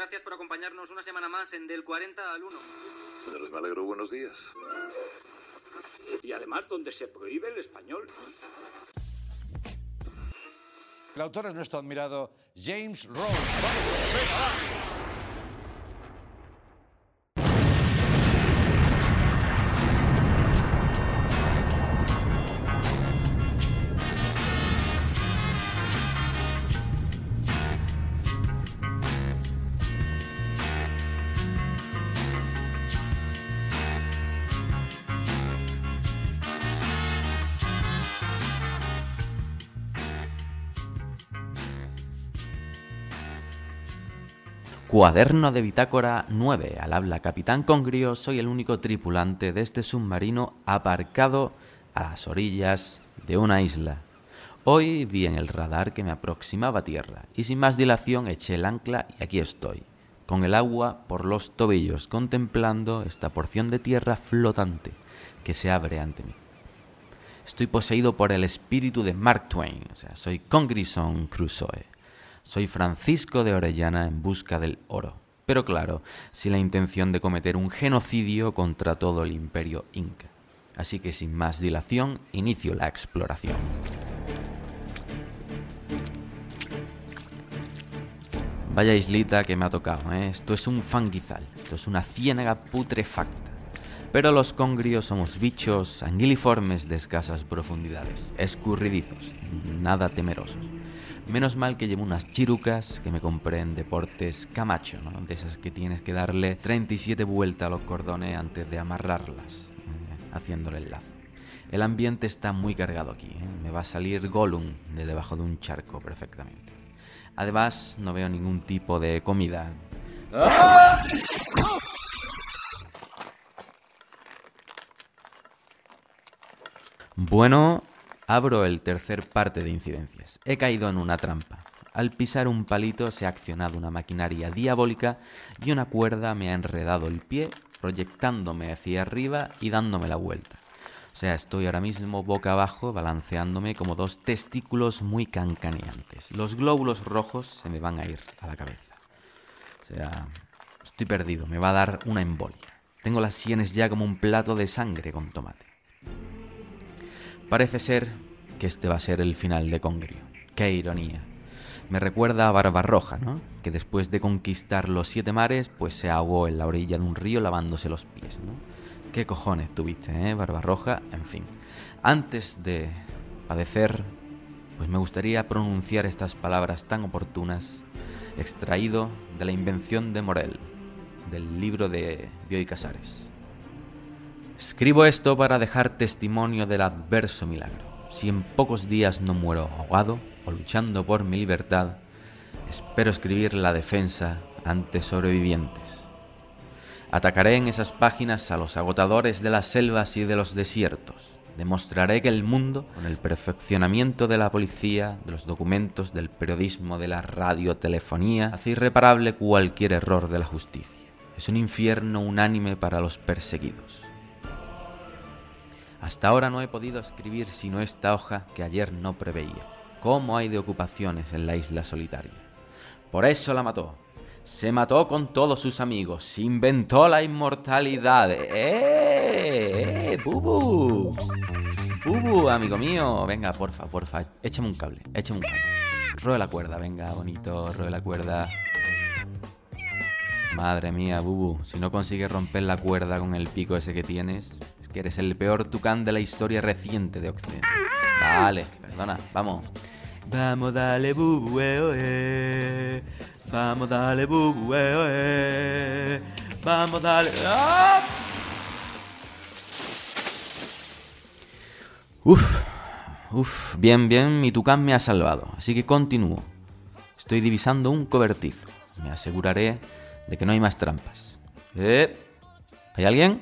Gracias por acompañarnos una semana más en Del 40 al 1. Señores, me alegro. Buenos días. Y además donde se prohíbe el español. El autor es nuestro admirado James Rose. ¡Vamos! Cuaderno de bitácora 9. Al habla Capitán Congrio, soy el único tripulante de este submarino aparcado a las orillas de una isla. Hoy vi en el radar que me aproximaba a tierra y sin más dilación eché el ancla y aquí estoy, con el agua por los tobillos, contemplando esta porción de tierra flotante que se abre ante mí. Estoy poseído por el espíritu de Mark Twain, soy Congrison Crusoe. Soy Francisco de Orellana en busca del oro. Pero claro, sin la intención de cometer un genocidio contra todo el imperio inca. Así que sin más dilación, inicio la exploración. Vaya islita que me ha tocado, ¿eh? Esto es un fanguizal, esto es una ciénaga putrefacta. Pero los congrios somos bichos anguiliformes de escasas profundidades, escurridizos, nada temerosos. Menos mal que llevo unas chirucas que me compré en Deportes Camacho, ¿no? de esas que tienes que darle 37 vueltas a los cordones antes de amarrarlas, eh, haciéndole el lazo. El ambiente está muy cargado aquí, ¿eh? me va a salir Gollum de debajo de un charco perfectamente. Además, no veo ningún tipo de comida. Bueno, Abro el tercer parte de incidencias. He caído en una trampa. Al pisar un palito se ha accionado una maquinaria diabólica y una cuerda me ha enredado el pie, proyectándome hacia arriba y dándome la vuelta. O sea, estoy ahora mismo boca abajo balanceándome como dos testículos muy cancaneantes. Los glóbulos rojos se me van a ir a la cabeza. O sea, estoy perdido, me va a dar una embolia. Tengo las sienes ya como un plato de sangre con tomate. Parece ser que este va a ser el final de Congrio. Qué ironía. Me recuerda a Barbarroja, ¿no? Que después de conquistar los siete mares, pues se ahogó en la orilla de un río lavándose los pies, ¿no? ¿Qué cojones tuviste, eh, Barbarroja? En fin. Antes de padecer, pues me gustaría pronunciar estas palabras tan oportunas, extraído de la invención de Morel, del libro de Bioy Casares. Escribo esto para dejar testimonio del adverso milagro. Si en pocos días no muero ahogado o luchando por mi libertad, espero escribir la defensa ante sobrevivientes. Atacaré en esas páginas a los agotadores de las selvas y de los desiertos. Demostraré que el mundo, con el perfeccionamiento de la policía, de los documentos, del periodismo, de la radiotelefonía, hace irreparable cualquier error de la justicia. Es un infierno unánime para los perseguidos. Hasta ahora no he podido escribir sino esta hoja que ayer no preveía. ¿Cómo hay de ocupaciones en la isla solitaria? Por eso la mató. Se mató con todos sus amigos. Se inventó la inmortalidad. ¡Eh! ¡Eh! ¡Bubu! ¡Bubu, amigo mío! Venga, porfa, porfa. Échame un cable. Échame un cable. Roe la cuerda, venga, bonito. Roe la cuerda. Madre mía, Bubu. Si no consigues romper la cuerda con el pico ese que tienes, que eres el peor tucán de la historia reciente de Occidente. Vale, perdona, vamos. Vamos, dale, bubu, eh, eh. Vamos, dale, bubu, eh, eh. Vamos, dale. ¡Ah! Uf, uf, bien, bien, mi tucán me ha salvado, así que continúo. Estoy divisando un cobertizo. Me aseguraré de que no hay más trampas. ¿Eh? ¿Hay alguien?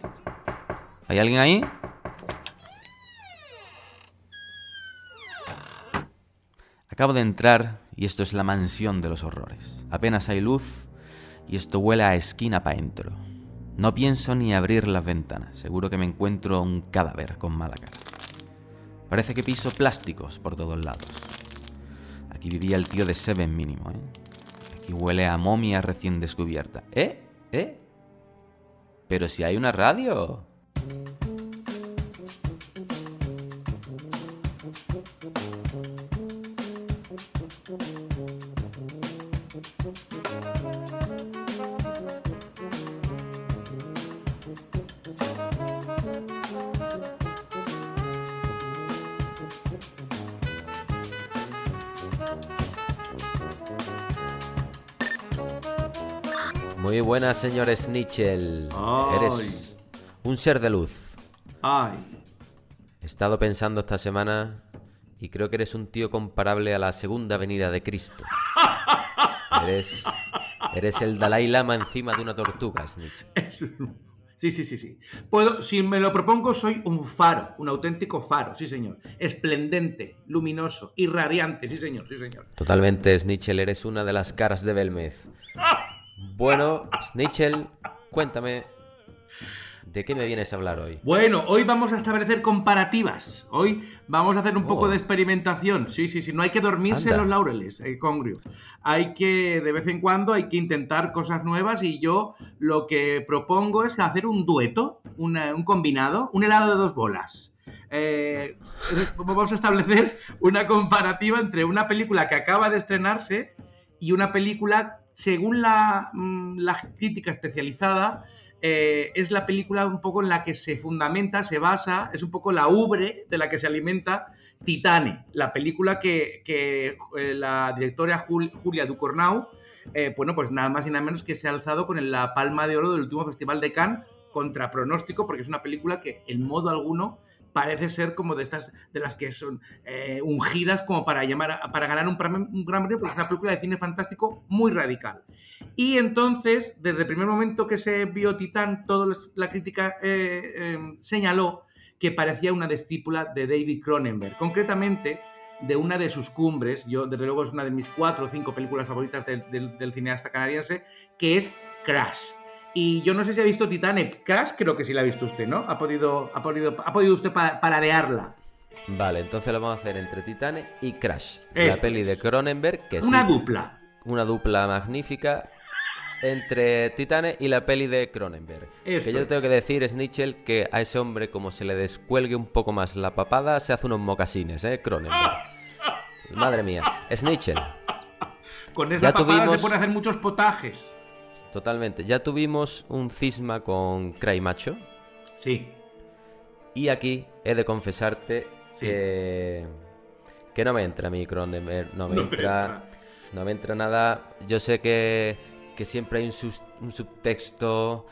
¿Hay alguien ahí? Acabo de entrar y esto es la mansión de los horrores. Apenas hay luz y esto huele a esquina pa' entro. No pienso ni abrir las ventanas. Seguro que me encuentro un cadáver con mala cara. Parece que piso plásticos por todos lados. Aquí vivía el tío de Seven mínimo, ¿eh? y huele a momia recién descubierta. ¿Eh? ¿Eh? Pero si hay una radio. Muy buenas, señor Snitchell. Eres un ser de luz. Ay. He estado pensando esta semana y creo que eres un tío comparable a la segunda venida de Cristo. Eres, eres el Dalai Lama encima de una tortuga, Snitch. Sí, sí, sí, sí. Puedo, si me lo propongo, soy un faro, un auténtico faro, sí, señor. Esplendente, luminoso, irradiante, sí, señor, sí, señor. Totalmente, Snitchell, eres una de las caras de Belmez. Bueno, Snitchell, cuéntame, ¿de qué me vienes a hablar hoy? Bueno, hoy vamos a establecer comparativas. Hoy vamos a hacer un poco Oh. de experimentación. Sí, sí, sí. No hay que dormirse Anda. en los laureles, eh, Congrio. Hay que, de vez en cuando, hay que intentar cosas nuevas y yo lo que propongo es hacer un dueto, una- un combinado, un helado de dos bolas. Eh, vamos a establecer una comparativa entre una película que acaba de estrenarse y una película, según la, mm, la crítica especializada, eh, es la película un poco en la que se fundamenta, se basa, es un poco la ubre de la que se alimenta Titane, la película que, que, eh, la directora Jul- Julia Ducournau, eh, bueno, pues nada más y nada menos que se ha alzado con la palma de oro del último Festival de Cannes contra pronóstico, porque es una película que en modo alguno parece ser como de estas de las que son eh, ungidas como para llamar para ganar un, gran premio porque es una película de cine fantástico muy radical. Y entonces desde el primer momento que se vio Titán toda la crítica eh, eh, señaló que parecía una discípula de David Cronenberg concretamente de una de sus cumbres. Yo desde luego es una de mis cuatro o cinco películas favoritas del- del cineasta canadiense que es Crash y yo no sé si ha visto Titanic. Crash creo que sí la ha visto usted, ¿no? Ha podido, ha podido, ha podido usted pa- paradearla. Vale, entonces lo vamos a hacer entre Titane y Crash, Eso la peli de es. Cronenberg, que Una sí, dupla. una dupla magnífica entre Titane y la peli de Cronenberg. Esto que yo es. tengo que decir, Snitchell, que a ese hombre, como se le descuelgue un poco más la papada, se hace unos mocasines, ¿eh? Cronenberg. Madre mía. Snitchell, Con esa Ya papada tuvimos- se pueden hacer muchos potajes. Totalmente. Ya tuvimos un cisma con Cray Macho. Sí. Y aquí he de confesarte Sí. que, que no me entra mi Cronenberg, no me No te entra, entra. no me entra nada. Yo sé que, que siempre hay un, sus- un subtexto,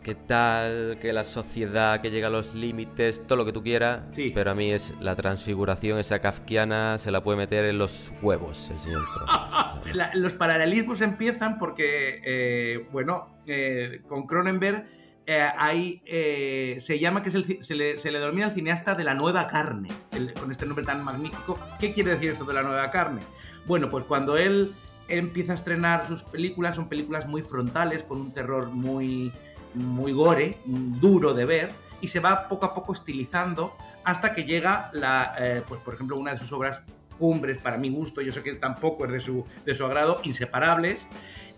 que tal, que la sociedad, que llega a los límites, todo lo que tú quieras, Sí. pero a mí es la transfiguración esa kafkiana, se la puede meter en los huevos el señor Cronenberg. La- los paralelismos empiezan porque, eh, bueno, eh, con Cronenberg eh, hay, eh, se llama que es el, se, le, se le denomina el cineasta de la nueva carne, el- con este nombre tan magnífico. ¿Qué quiere decir esto de la nueva carne? Bueno, pues cuando él empieza a estrenar sus películas, son películas muy frontales, con un terror muy, muy gore, duro de ver, y se va poco a poco estilizando hasta que llega, la, eh, pues por ejemplo, una de sus obras cumbres para mi gusto, yo sé que tampoco es de su, de su agrado, inseparables,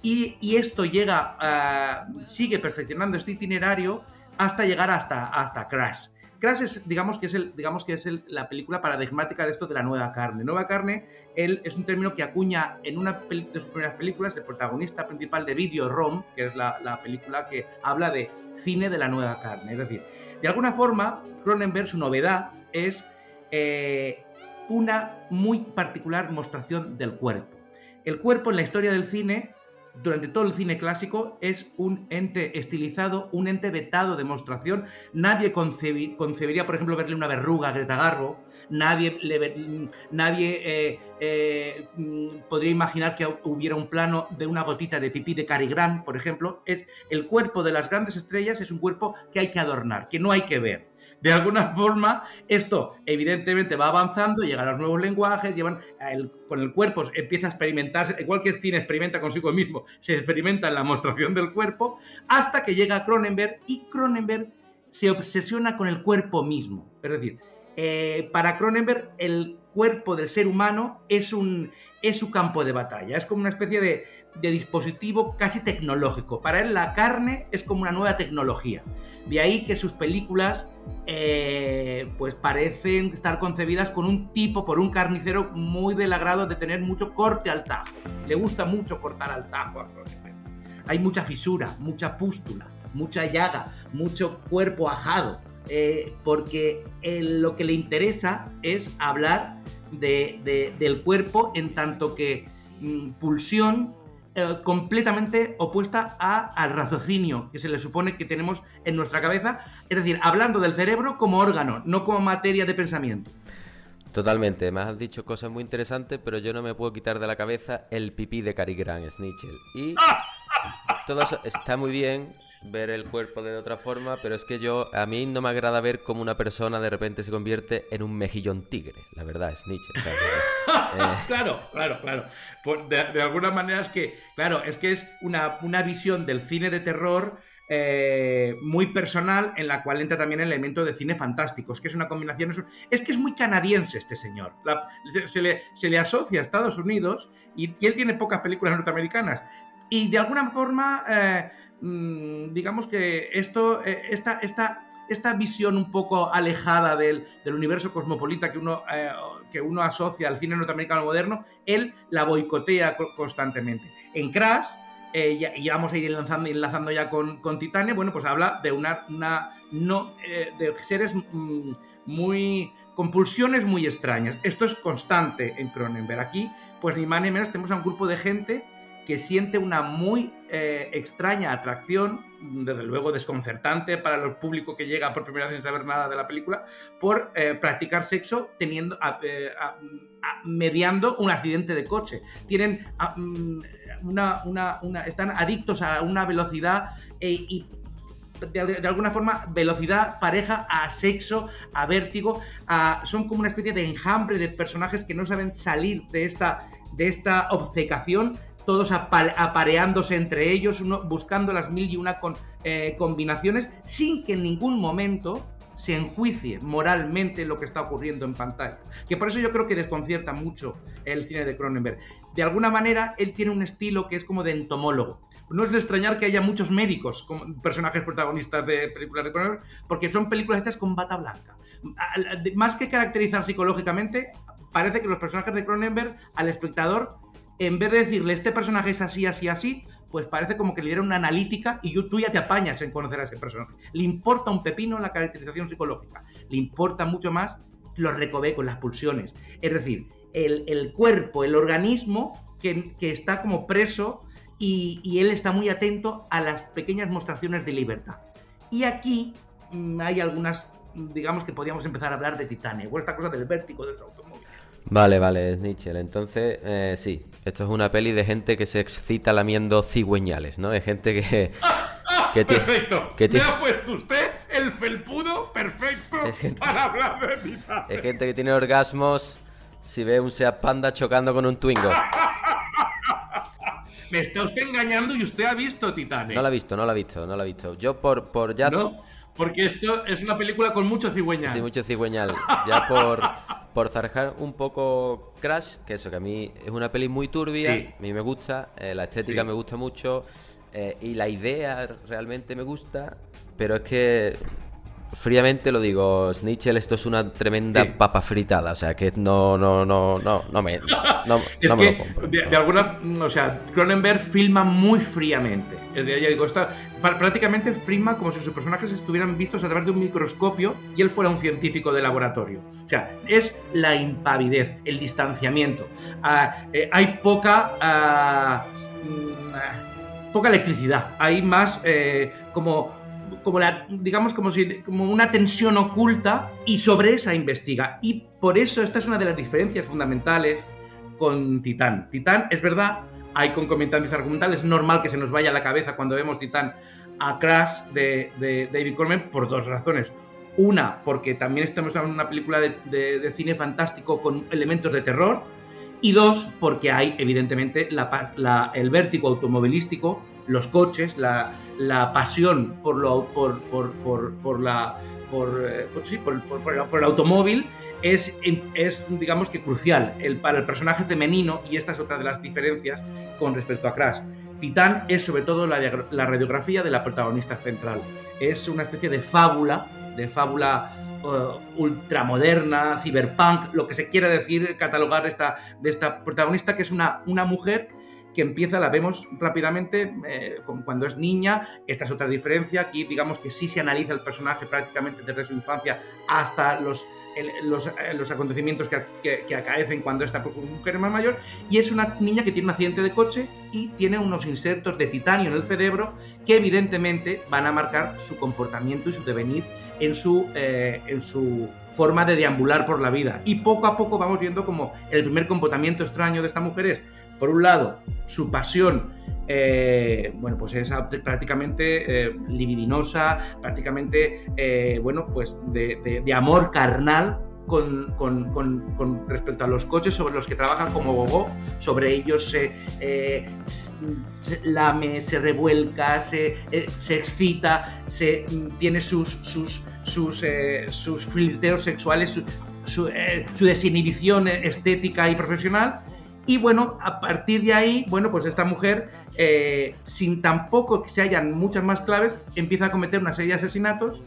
y, esto llega, a- sigue perfeccionando este itinerario hasta llegar hasta, hasta Crash. Crash es, digamos que es, el, digamos que es el- la película paradigmática de esto de la nueva carne. Nueva carne él, es un término que acuña en una de sus primeras películas, el protagonista principal de Video Rom, que es la, la película que habla de cine de la nueva carne. Es decir, de alguna forma, Cronenberg, su novedad es eh, una muy particular mostración del cuerpo. El cuerpo en la historia del cine, durante todo el cine clásico, es un ente estilizado, un ente vetado de mostración. Nadie concebi- concebiría, por ejemplo, verle una verruga a Greta Garbo. Nadie, mm, nadie eh, eh, mm, podría imaginar que hubiera un plano de una gotita de pipí de Cary Grant, por ejemplo. Es, el cuerpo de las grandes estrellas es un cuerpo que hay que adornar, que no hay que ver. De alguna forma, esto evidentemente va avanzando, llegan los nuevos lenguajes, llevan con el cuerpo, empieza a experimentarse, igual que cine experimenta consigo mismo, se experimenta en la mostración del cuerpo, hasta que llega Cronenberg y Cronenberg se obsesiona con el cuerpo mismo. Es decir, eh, para Cronenberg el cuerpo del ser humano es, un, es su campo de batalla. Es como una especie de, de dispositivo casi tecnológico. Para él la carne es como una nueva tecnología. De ahí que sus películas eh, pues parecen estar concebidas con un tipo, por un carnicero muy del agrado de tener mucho corte al tajo. Le gusta mucho cortar al tajo. Hay mucha fisura, mucha pústula, mucha llaga, mucho cuerpo ajado, eh, porque lo que le interesa es hablar de- del cuerpo en tanto que mm, pulsión eh, completamente opuesta a- al raciocinio que se le supone que tenemos en nuestra cabeza, es decir, hablando del cerebro como órgano, no como materia de pensamiento. Totalmente, me has dicho cosas muy interesantes, pero yo no me puedo quitar de la cabeza el pipí de Cary Grant, Snitchell. Y todo eso está muy bien, ver el cuerpo de otra forma, pero es que yo, a mí no me agrada ver cómo una persona de repente se convierte en un mejillón tigre, la verdad, o sea, que, eh, Claro, claro, claro. Por- de, de alguna manera es que, claro, es que es una, una visión del cine de terror eh, muy personal en la cual entra también el elemento de cine fantástico. Es que es una combinación. Es, un- es que es muy canadiense este señor. La- se, se le, se le asocia a Estados Unidos y, y él tiene pocas películas norteamericanas. Y de alguna forma, eh, mm, digamos que esto, eh, esta, esta, esta visión un poco alejada del, del universo cosmopolita que uno, eh, que uno asocia al cine norteamericano moderno, él la boicotea co- constantemente. En Crash, eh, ya- y vamos a ir enlazando, enlazando ya con, con Titania, bueno, pues habla de una, una no, de seres mm, muy con pulsiones muy extrañas. Esto es constante en Cronenberg. Aquí, pues ni más ni menos, tenemos a un grupo de gente que siente una muy eh, extraña atracción, desde luego desconcertante para el público que llega por primera vez sin saber nada de la película, por eh, practicar sexo teniendo, eh, mediando un accidente de coche. Tienen a- mm, una, una- están adictos a una velocidad y de, alguna forma velocidad pareja a sexo, a vértigo, son como una especie de enjambre de personajes que no saben salir de esta, de esta obcecación, todos apa- apareándose entre ellos, uno buscando las mil y una con- eh, combinaciones, sin que en ningún momento se enjuicie moralmente lo que está ocurriendo en pantalla. Que por eso yo creo que desconcierta mucho el cine de Cronenberg. De alguna manera, él tiene un estilo que es como de entomólogo. No es de extrañar que haya muchos médicos como personajes protagonistas de películas de Cronenberg, porque son películas hechas con bata blanca. Más que caracterizar psicológicamente, parece que los personajes de Cronenberg al espectador, en vez de decirle este personaje es así, así, así, pues parece como que le diera una analítica y tú ya te apañas en conocer a ese personaje. Le importa un pepino la caracterización psicológica, le importa mucho más los recovecos, las pulsiones. Es decir, el, el cuerpo, el organismo que, que está como preso y, y él está muy atento a las pequeñas mostraciones de libertad. Y aquí mm, hay algunas, digamos que podríamos empezar a hablar de Titania, o esta cosa del vértigo del automóvil. Vale, vale, Snitchell. Entonces, eh, sí, esto es una peli de gente que se excita lamiendo cigüeñales, ¿no? De gente que... que tiene- Perfecto. que Me tiene- ha puesto usted el felpudo perfecto Es gente- para hablar de Titania. Es gente que tiene orgasmos si ve un Seat Panda chocando con un Twingo. Me está usted engañando y usted ha visto Titanic. No la ha visto, no la ha visto, no la ha visto. Yo por, por ya... No, porque esto es una película con mucho cigüeñal. Sí, mucho cigüeñal. Ya por, por zarjar un poco Crash, que eso, que a mí es una peli muy turbia, Sí. a mí me gusta, eh, la estética Sí. me gusta mucho eh, y la idea realmente me gusta, pero es que fríamente lo digo, Snitchell, esto es una tremenda Sí. papa fritada, o sea que no, no, no, no, no me, no, Es no me que, lo compro. de, de alguna. O sea, Cronenberg filma muy fríamente. Es de- ya digo, está, prácticamente filma como si sus personajes estuvieran vistos a través de un microscopio y él fuera un científico de laboratorio. O sea, es la impavidez, el distanciamiento. Ah, eh, hay poca. ah, mm, ah, poca electricidad. Hay más eh, como. Como la, digamos, como si como una tensión oculta y sobre esa investiga. Y por eso esta es una de las diferencias fundamentales con Titán. Titán, es verdad, hay concomitantes argumentales, es normal que se nos vaya a la cabeza cuando vemos Titán a Crash de, de David Corman por dos razones. Una, porque también estamos en una película de, de- de cine fantástico con elementos de terror. Y dos, porque hay evidentemente la la- el vértigo automovilístico, los coches, la, la pasión por, lo, por, por, por, por la, por, eh, sí, por el automóvil es, es digamos que crucial el, para el personaje femenino y esta es otra de las diferencias con respecto a Crash. Titán es sobre todo la, la radiografía de la protagonista central. Es una especie de fábula, de fábula uh, ultramoderna, cyberpunk, lo que se quiera decir, catalogar esta, de esta protagonista, que es una, una mujer que empieza, la vemos rápidamente eh, cuando es niña. Esta es otra diferencia. Aquí, digamos que sí se analiza el personaje prácticamente desde su infancia hasta los, eh, los, acontecimientos que, que, acaecen cuando esta mujer más mayor. Y es una niña que tiene un accidente de coche y tiene unos insertos de titanio en el cerebro que, evidentemente, van a marcar su comportamiento y su devenir en su, eh, en su forma de deambular por la vida. Y poco a poco vamos viendo como el primer comportamiento extraño de esta mujer es por un lado, su pasión, eh, bueno, pues es prácticamente eh, libidinosa, prácticamente, eh, bueno, pues de, amor carnal con, respecto a los coches sobre los que trabajan como Gogó, sobre ellos se, lame, se revuelca, se, excita, se, tiene sus, sus, sus, sus flirteos sexuales, su desinhibición estética y profesional y bueno, a partir de ahí, bueno, pues esta mujer, eh, sin tampoco que se hayan muchas más claves, empieza a cometer una serie de asesinatos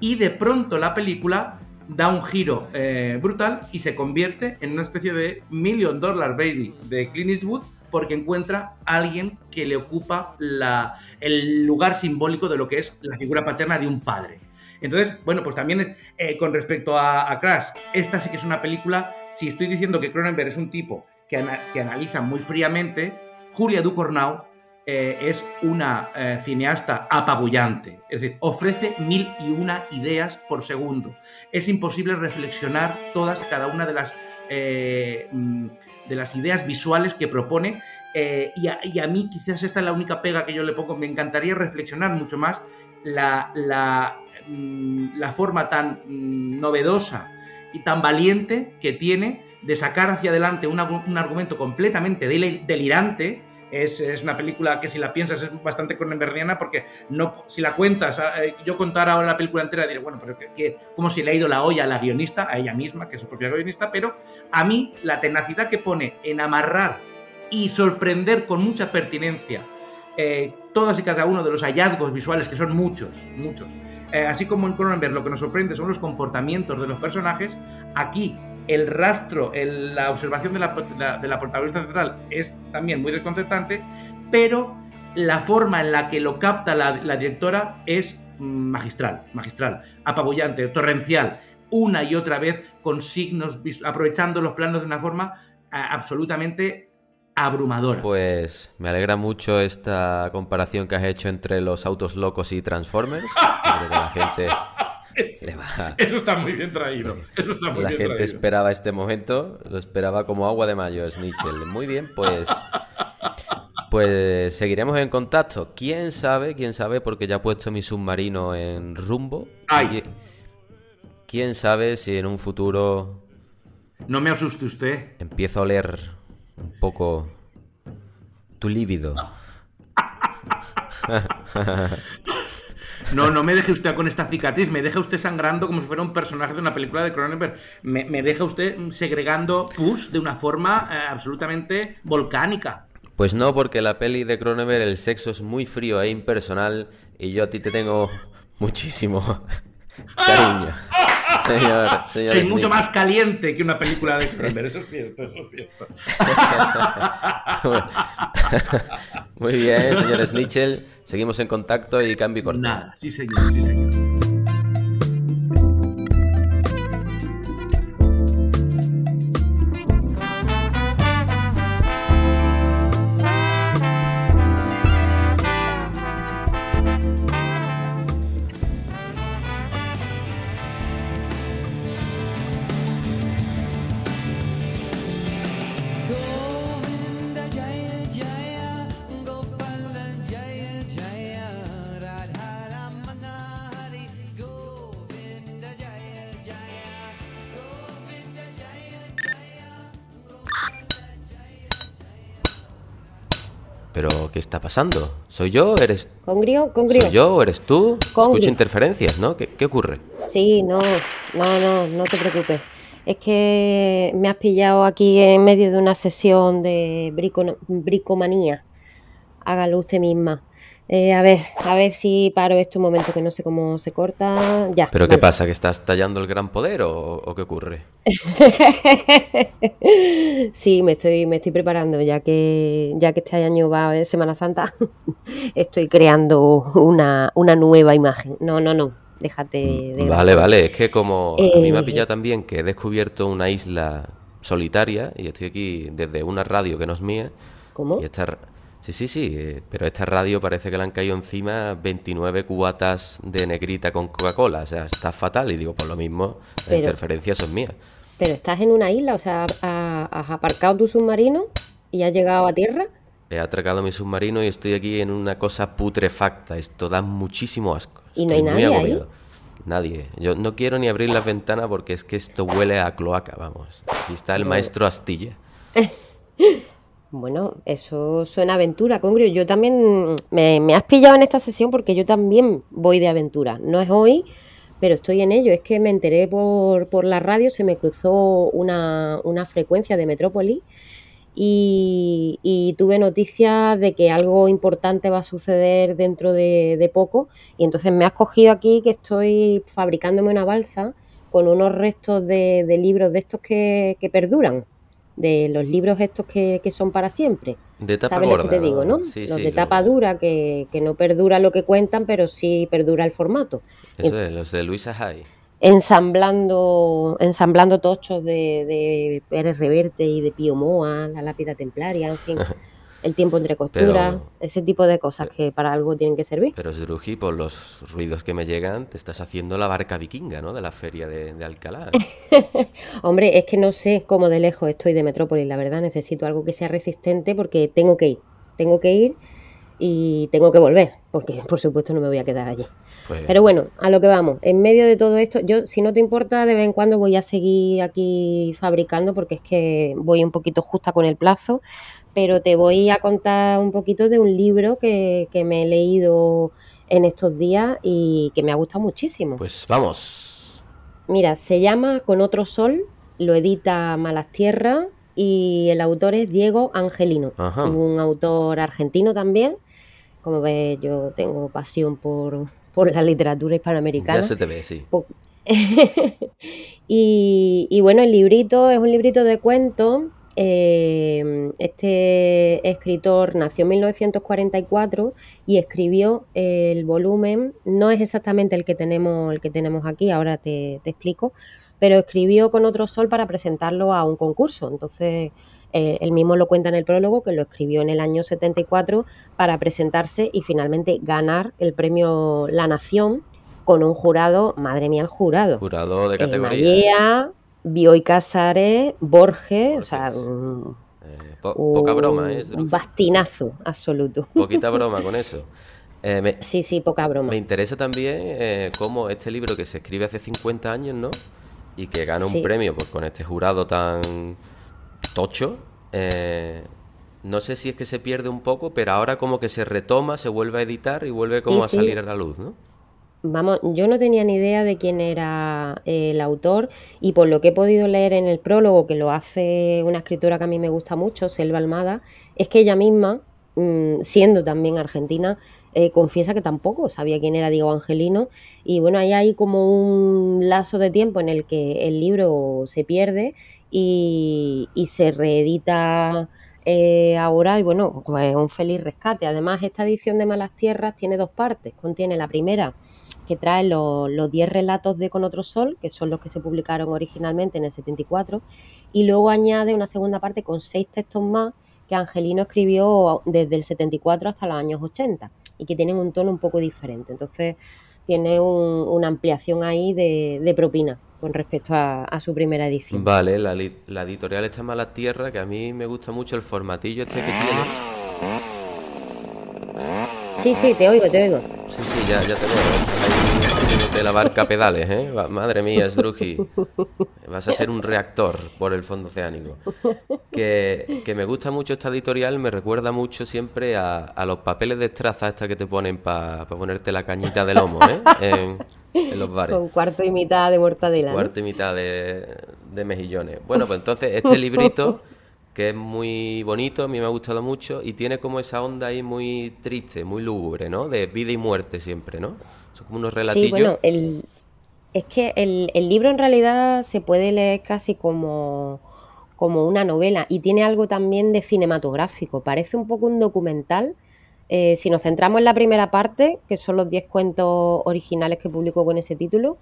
y de pronto la película da un giro eh, brutal y se convierte en una especie de Million Dollar Baby de Clint Eastwood porque encuentra a alguien que le ocupa la, el lugar simbólico de lo que es la figura paterna de un padre. Entonces, bueno, pues también eh, con respecto a, a Crash, esta sí que es una película, si estoy diciendo que Cronenberg es un tipo que, analiza muy fríamente, Julia Ducournau eh, es una eh, cineasta apabullante, es decir, ofrece mil y una ideas por segundo. Es imposible reflexionar todas, cada una de las, eh, mm, de las ideas visuales que propone. Y a, mí quizás esta es la única pega que yo le pongo. Me encantaría reflexionar mucho más la, la, mm, forma tan mm, novedosa y tan valiente que tiene de sacar hacia adelante un, argumento completamente delirante. Es, una película que si la piensas es bastante cronenbergiana porque no, si la cuentas, ah, eh, yo contar ahora la película entera diré, bueno, pero que, como si le ha ido la olla a la guionista, a ella misma, que es su propia guionista, pero a mí la tenacidad que pone en amarrar y sorprender con mucha pertinencia eh, todas y cada uno de los hallazgos visuales, que son muchos, muchos, eh, así como en Cronenberg lo que nos sorprende son los comportamientos de los personajes, aquí el rastro, la observación de la, protagonista central es también muy desconcertante, pero la forma en la que lo capta la, directora es magistral, magistral, apabullante, torrencial, una y otra vez con signos, aprovechando los planos de una forma absolutamente abrumadora. Pues me alegra mucho esta comparación que has hecho entre los autos locos y Transformers. la gente Eso está muy bien traído. Eso está muy la gente esperaba este momento, lo esperaba como agua de mayo, Snitchell. Muy bien, pues. Pues seguiremos en contacto. ¿Quién sabe? ¿Quién sabe? Porque ya he puesto mi submarino en rumbo. Ay. ¿Quién sabe si en un futuro. No me asuste usted. Empiezo a oler un poco tu lívido. No, no me deje usted con esta cicatriz, me deja usted sangrando como si fuera un personaje de una película de Cronenberg. Me, deja usted segregando pus de una forma eh, absolutamente volcánica. Pues no, porque la peli de Cronenberg el sexo es muy frío e impersonal y yo a ti te tengo muchísimo cariño. Señor, señor Soy mucho más caliente que una película de Cronenberg, eso es cierto, eso es cierto. Muy bien, señor Snitchell. Seguimos en contacto y cambio y corto. Nada, sí señor, sí señor. ¿Qué está pasando? ¿Soy yo? ¿Eres...? Congrio. ¿Soy yo? ¿Eres tú? Escucho interferencias, ¿no? ¿Qué, ocurre? Sí, no, no, no, no te preocupes. Es que me has pillado aquí en medio de una sesión de brico- bricomanía. Hágalo usted misma. Eh, a ver, a ver si paro esto un momento que no sé cómo se corta. Ya. ¿Pero qué pasa? ¿Que estás tallando el gran poder o, o qué ocurre? Sí, me estoy, me estoy preparando, ya que, ya que este año va a haber Semana Santa, estoy creando una, una nueva imagen. No, no, no, déjate de Vale, vale, es que como a mí me ha Eh, pillado también que he descubierto una isla solitaria y estoy aquí desde una radio que no es mía. ¿Cómo? Y esta, r- sí, sí, sí, eh, pero esta radio parece que le han caído encima 29 cubatas de negrita con Coca-Cola, o sea, está fatal y digo, por lo mismo, las Pero- interferencias son mías. Pero estás en una isla, o sea, ha- has aparcado tu submarino y has llegado a tierra. He atracado mi submarino y estoy aquí en una cosa putrefacta, esto da muchísimo asco. ¿Y no hay nadie ahí? Nadie. Yo no quiero ni abrir las ventanas porque es que esto huele a cloaca, vamos. Aquí está el Pero- maestro Astilla. Bueno, eso suena aventura, Congrio. Yo también me, me has pillado en esta sesión porque yo también voy de aventura. No es hoy, pero estoy en ello. Es que me enteré por, por la radio, se me cruzó una, una frecuencia de Metrópoli y, y tuve noticias de que algo importante va a suceder dentro de, de poco. Y entonces me has cogido aquí que estoy fabricándome una balsa con unos restos de, de libros de estos que, que perduran, de los libros estos que, que son para siempre. De tapa ¿Sabes gorda. lo que te digo, no? Sí, los sí, de lo- tapa dura, que, que no perdura lo que cuentan, pero sí perdura el formato. Eso es, los de Luisa Hay. Ensamblando, ensamblando tochos de, de Pérez Reverte y de Pío Moa, la lápida templaria, en fin, el tiempo entre costuras, Pero- ese tipo de cosas que para algo tienen que servir. Pero Sruji, por los ruidos que me llegan, te estás haciendo la barca vikinga, ¿no? De la feria de, de Alcalá. Hombre, es que no sé cómo de lejos estoy de Metrópolis, la verdad, necesito algo que sea resistente porque tengo que ir, tengo que ir y tengo que volver, porque por supuesto no me voy a quedar allí. Pues, Pero bueno, a lo que vamos. En medio de todo esto, yo, si no te importa, de vez en cuando voy a seguir aquí fabricando porque es que voy un poquito justa con el plazo, pero te voy a contar un poquito de un libro que, que me he leído en estos días y que me ha gustado muchísimo. pues vamos. Mira, se llama Con otro sol, lo edita Malas Tierras y el autor es Diego Angelino, Ajá. un autor argentino también. Como ves, yo tengo pasión por, por la literatura hispanoamericana. Ya se te ve, sí. y, y bueno, el librito es un librito de cuentos. Eh, este escritor nació en 1944 y escribió el volumen, no es exactamente el que tenemos, el que tenemos aquí, ahora te, te explico, pero escribió con otro sol para presentarlo a un concurso. Entonces, eh, él mismo lo cuenta en el prólogo, que lo escribió en el año 74 para presentarse y finalmente ganar el premio La Nación con un jurado, madre mía, el jurado. Jurado de Eh, categoría. Bioy Casares, Borges, o sea, un, Eh, po- poca broma, ¿eh? un bastinazo absoluto. Poquita broma con eso. Eh, me, Sí, sí, poca broma. me interesa también eh, cómo este libro que se escribe hace 50 años, ¿no? Y que gana Sí. un premio pues, con este jurado tan tocho. no sé si es que se pierde un poco, pero ahora como que se retoma, se vuelve a editar y vuelve como Sí, a sí. salir a la luz, ¿no? Vamos, yo no tenía ni idea de quién era eh, el autor y por lo que he podido leer en el prólogo, que lo hace una escritora que a mí me gusta mucho, Selva Almada, es que ella misma, mm, siendo también argentina, eh, confiesa que tampoco sabía quién era Diego Angelino y bueno, ahí hay como un lazo de tiempo en el que el libro se pierde y, se reedita eh, ahora y bueno, pues un feliz rescate. Además, esta edición de Malas Tierras tiene dos partes. Contiene la primera que trae los los 10 relatos de Con otro sol, que son los que se publicaron originalmente en el 74, y luego añade una segunda parte con seis textos más que Angelino escribió desde el 74 hasta los años 80 y que tienen un tono un poco diferente. Entonces tiene un- una ampliación ahí de, de propina con respecto a, a su primera edición. Vale, la, la editorial está Mala Tierra, que a mí me gusta mucho el formatillo este que tiene. Sí, sí, te oigo, te oigo. Sí, sí, ya, ya te veo. Ahí la barca pedales, ¿eh? Madre mía, Sruji. Vas a ser un reactor por el fondo oceánico. Que, que me gusta mucho esta editorial, me recuerda mucho siempre a, a los papeles de estraza esta que te ponen para ponerte la cañita de lomo, ¿eh? En, en los bares. Con cuarto y mitad de mortadela. Cuarto y mitad de, de mejillones. Bueno, pues entonces este librito, que es muy bonito, a mí me ha gustado mucho, y tiene como esa onda ahí muy triste, muy lúgubre, ¿no? De vida y muerte siempre, ¿no? Son como unos relatillos. Sí, bueno, el, es que el, el libro en realidad se puede leer casi como, como una novela y tiene algo también de cinematográfico. Parece un poco un documental. Eh, si nos centramos en la primera parte, que son los 10 cuentos originales que publicó con ese título,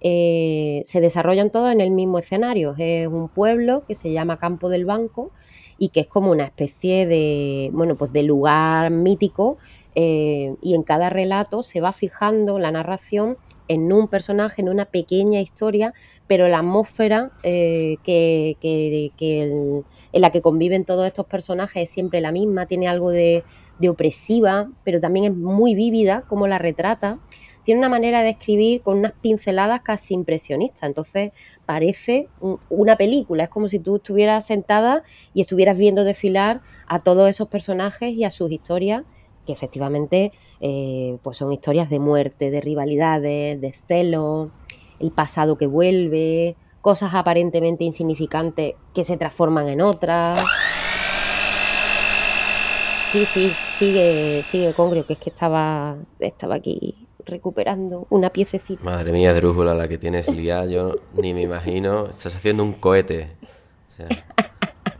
eh, se desarrollan todos en el mismo escenario. Es un pueblo que se llama Campo del Banco y que es como una especie de, bueno, pues de lugar mítico eh, y en cada relato se va fijando la narración en un personaje, en una pequeña historia, pero la atmósfera eh, que, en la que conviven todos estos personajes es siempre la misma, tiene algo de, de opresiva, pero también es muy vívida como la retrata. Tiene una manera de escribir con unas pinceladas casi impresionistas, entonces parece un- una película, es como si tú estuvieras sentada y estuvieras viendo desfilar a todos esos personajes y a sus historias que efectivamente eh, pues son historias de muerte, de rivalidades, de celos, el pasado que vuelve, cosas aparentemente insignificantes que se transforman en otras. Sí, sí, sigue, sigue Congrio, que es que estaba, estaba aquí recuperando una piececita. Madre mía, Drújula, la que tienes liada, yo ni me imagino. Estás haciendo un cohete. O sea,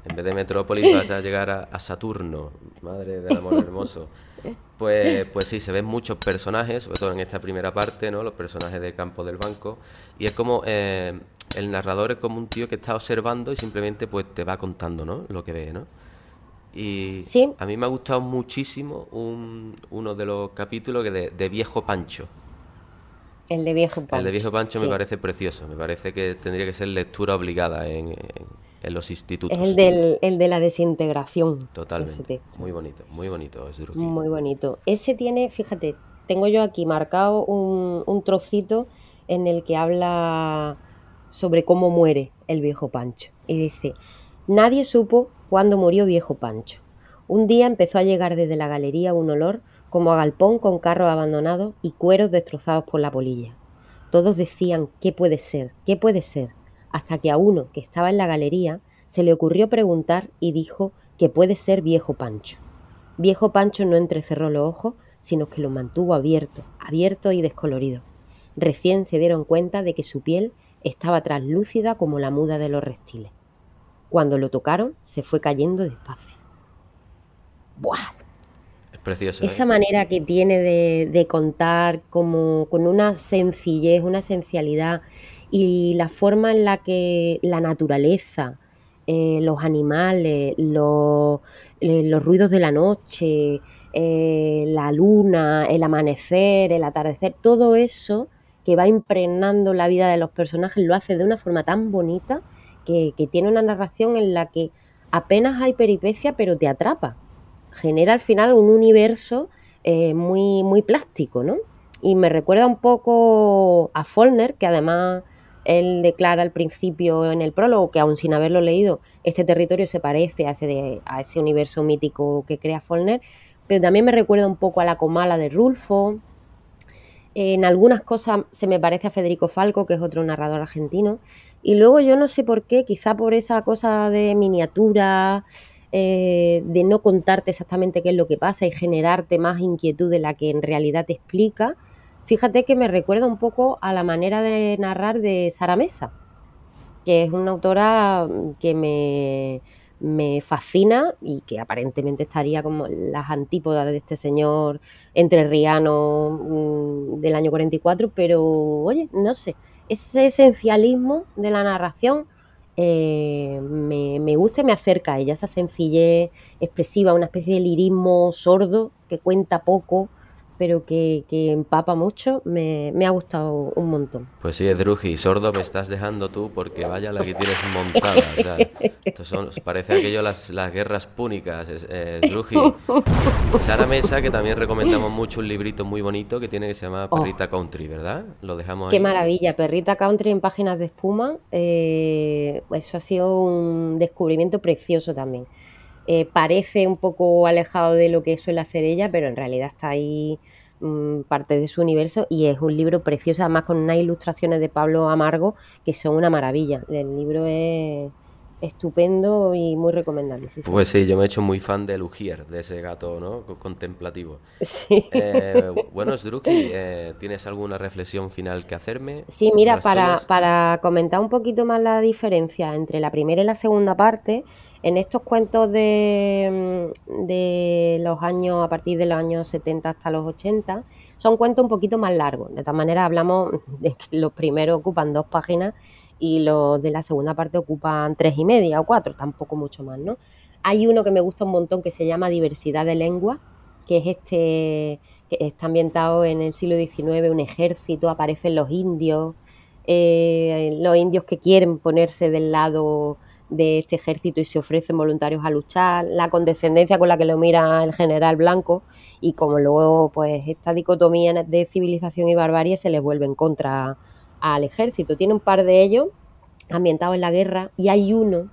en vez de Metrópolis vas a llegar a, Saturno. Madre del amor hermoso. Pues, pues sí, se ven muchos personajes, sobre todo en esta primera parte, ¿no? Los personajes de Campo del Banco. Y es como eh, el narrador es como un tío que está observando y simplemente pues te va contando, ¿no? Lo que ve, ¿no? Y Sí. a mí me ha gustado muchísimo un- uno de los capítulos que de, de Viejo Pancho. El de Viejo Pancho. El de Viejo Pancho sí. me parece precioso. Me parece que tendría que ser lectura obligada en, en- en los institutos. Es el, del, el de la desintegración. ese Totalmente. Muy bonito, muy bonito es Druki. Muy bonito. Ese tiene, fíjate, tengo yo aquí marcado un, un trocito en el que habla sobre cómo muere el viejo Pancho. Y dice, nadie supo cuándo murió viejo Pancho. Un día empezó a llegar desde la galería un olor como a galpón con carros abandonados y cueros destrozados por la polilla. Todos decían, ¿qué puede ser? ¿Qué puede ser? Hasta que a uno que estaba en la galería se le ocurrió preguntar y dijo que puede ser viejo Pancho. Viejo Pancho no entrecerró los ojos, sino que los mantuvo abiertos, abiertos y descoloridos. Recién se dieron cuenta de que su piel estaba translúcida como la muda de los reptiles. Cuando lo tocaron, se fue cayendo despacio. ¡Buah! Es precioso. ¿eh? Esa manera que tiene de, de contar como con una sencillez, una esencialidad y la forma en la que la naturaleza, eh, los animales, los, eh, los ruidos de la noche, la luna, el amanecer, el atardecer, todo eso que va impregnando la vida de los personajes lo hace de una forma tan bonita que, tiene una narración en la que apenas hay peripecia pero te atrapa genera al final un universo eh, muy, muy plástico, ¿no? Y me recuerda un poco a Follner, que además él declara al principio en el prólogo que aun sin haberlo leído, este territorio se parece a ese, de- a ese universo mítico que crea Follner, pero también me recuerda un poco a la Comala de Rulfo. En algunas cosas se me parece a Federico Falco, que es otro narrador argentino. Y luego yo no sé por qué, quizá por esa cosa de miniatura, eh, de no contarte exactamente qué es lo que pasa y generarte más inquietud de la que en realidad te explica, fíjate que me recuerda un poco a la manera de narrar de Sara Mesa, que es una autora que me, me fascina y que aparentemente estaría como las antípodas de este señor entrerriano mm, del año 44, pero oye, no sé, ese esencialismo de la narración eh, me, me gusta y me acerca a ella, esa sencillez expresiva, una especie de lirismo sordo que cuenta poco, pero que, que empapa mucho, me, me ha gustado un montón. Pues sí, Druji, sordo me estás dejando tú porque vaya la que tienes montada. o sea, esto son, parece aquello las, las guerras púnicas, eh, Druji. Sara Mesa, que también recomendamos mucho un librito muy bonito que tiene que se llama Perrita Country, ¿verdad? Lo dejamos Qué ahí. maravilla, Perrita Country en páginas de espuma. eh, eso ha sido un descubrimiento precioso también. Eh, parece un poco alejado de lo que suele hacer ella, pero en realidad está ahí mm, parte de su universo y es un libro precioso, además con unas ilustraciones de Pablo Amargo que son una maravilla. El libro es estupendo y muy recomendable. Sí. Pues sí, yo me he hecho muy fan de Lugier, de ese gato ¿no? Co- contemplativo. Sí. Eh, bueno, Sdruki, eh, ¿tienes alguna reflexión final que hacerme? Sí, mira, ¿Las para, para comentar un poquito más la diferencia entre la primera y la segunda parte, en estos cuentos de, mm, de los años, a partir de los años 70 hasta los 80, son cuentos un poquito más largos. De todas maneras, hablamos de que los primeros ocupan dos páginas y los de la segunda parte ocupan tres y media o cuatro, tampoco mucho más, ¿no? Hay uno que me gusta un montón que se llama Diversidad de Lengua, que es este que está ambientado en el siglo XIX, un ejército, aparecen los indios, eh, los indios que quieren ponerse del lado de este ejército y se ofrecen voluntarios a luchar, la condescendencia con la que lo mira el general blanco y como luego pues esta dicotomía de civilización y barbarie se les vuelve en contra al ejército. Tiene un par de ellos ambientados en la guerra y hay uno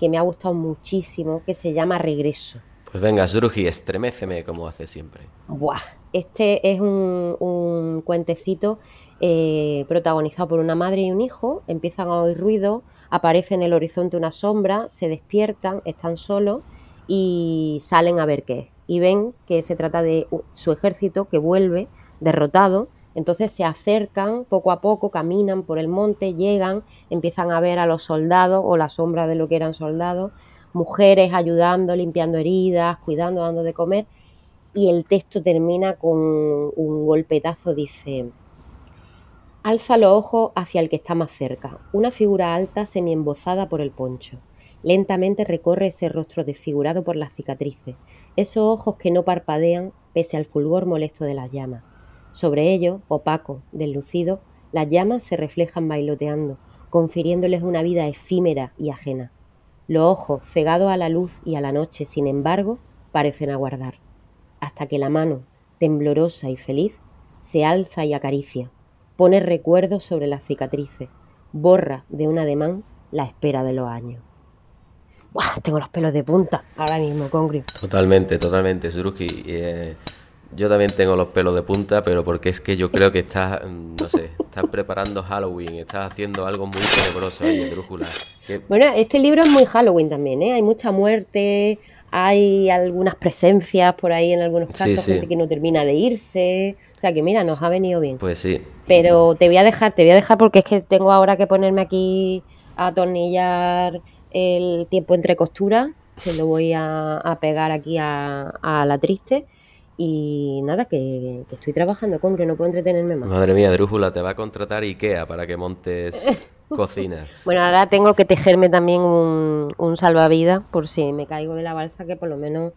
que me ha gustado muchísimo que se llama Regreso. Pues venga, Sdruki, estreméceme como hace siempre. Buah, este es un, un cuentecito eh, protagonizado por una madre y un hijo. Empiezan a oír ruido, aparece en el horizonte una sombra, se despiertan, están solos y salen a ver qué es. Y ven que se trata de su ejército que vuelve derrotado. Entonces se acercan poco a poco, caminan por el monte, llegan, empiezan a ver a los soldados o la sombra de lo que eran soldados, mujeres ayudando, limpiando heridas, cuidando, dando de comer y el texto termina con un golpetazo, dice, alza los ojos hacia el que está más cerca, una figura alta semiembozada por el poncho. Lentamente recorre ese rostro desfigurado por las cicatrices, esos ojos que no parpadean pese al fulgor molesto de las llamas. Sobre ellos, opaco, deslucido, las llamas se reflejan bailoteando, confiriéndoles una vida efímera y ajena. Los ojos, cegados a la luz y a la noche, sin embargo, parecen aguardar hasta que la mano, temblorosa y feliz, se alza y acaricia, pone recuerdos sobre las cicatrices, borra de un ademán la espera de los años. Tengo los pelos de punta ahora mismo, Congrio. Totalmente, totalmente, Sdruki. Eh, yo también tengo los pelos de punta, pero porque es que yo creo que estás, mm, no sé, estás preparando Halloween, estás haciendo algo muy tenebroso ahí, Drújula. Que- Bueno, este libro es muy Halloween también, ¿eh? Hay mucha muerte, hay algunas presencias por ahí en algunos Sí, casos, sí. gente que no termina de irse. O sea que mira, nos ha venido bien. Pues sí, Pero te voy a dejar, te voy a dejar porque es que tengo ahora que ponerme aquí a atornillar el tiempo entre costuras, que lo voy a, a pegar aquí a, a la triste. Y nada, que, que estoy trabajando con que no puedo entretenerme más. madre mía, Drújula, te va a contratar Ikea para que montes cocinas. Bueno, ahora tengo que tejerme también un, un salvavidas por si me caigo de la balsa, que por lo menos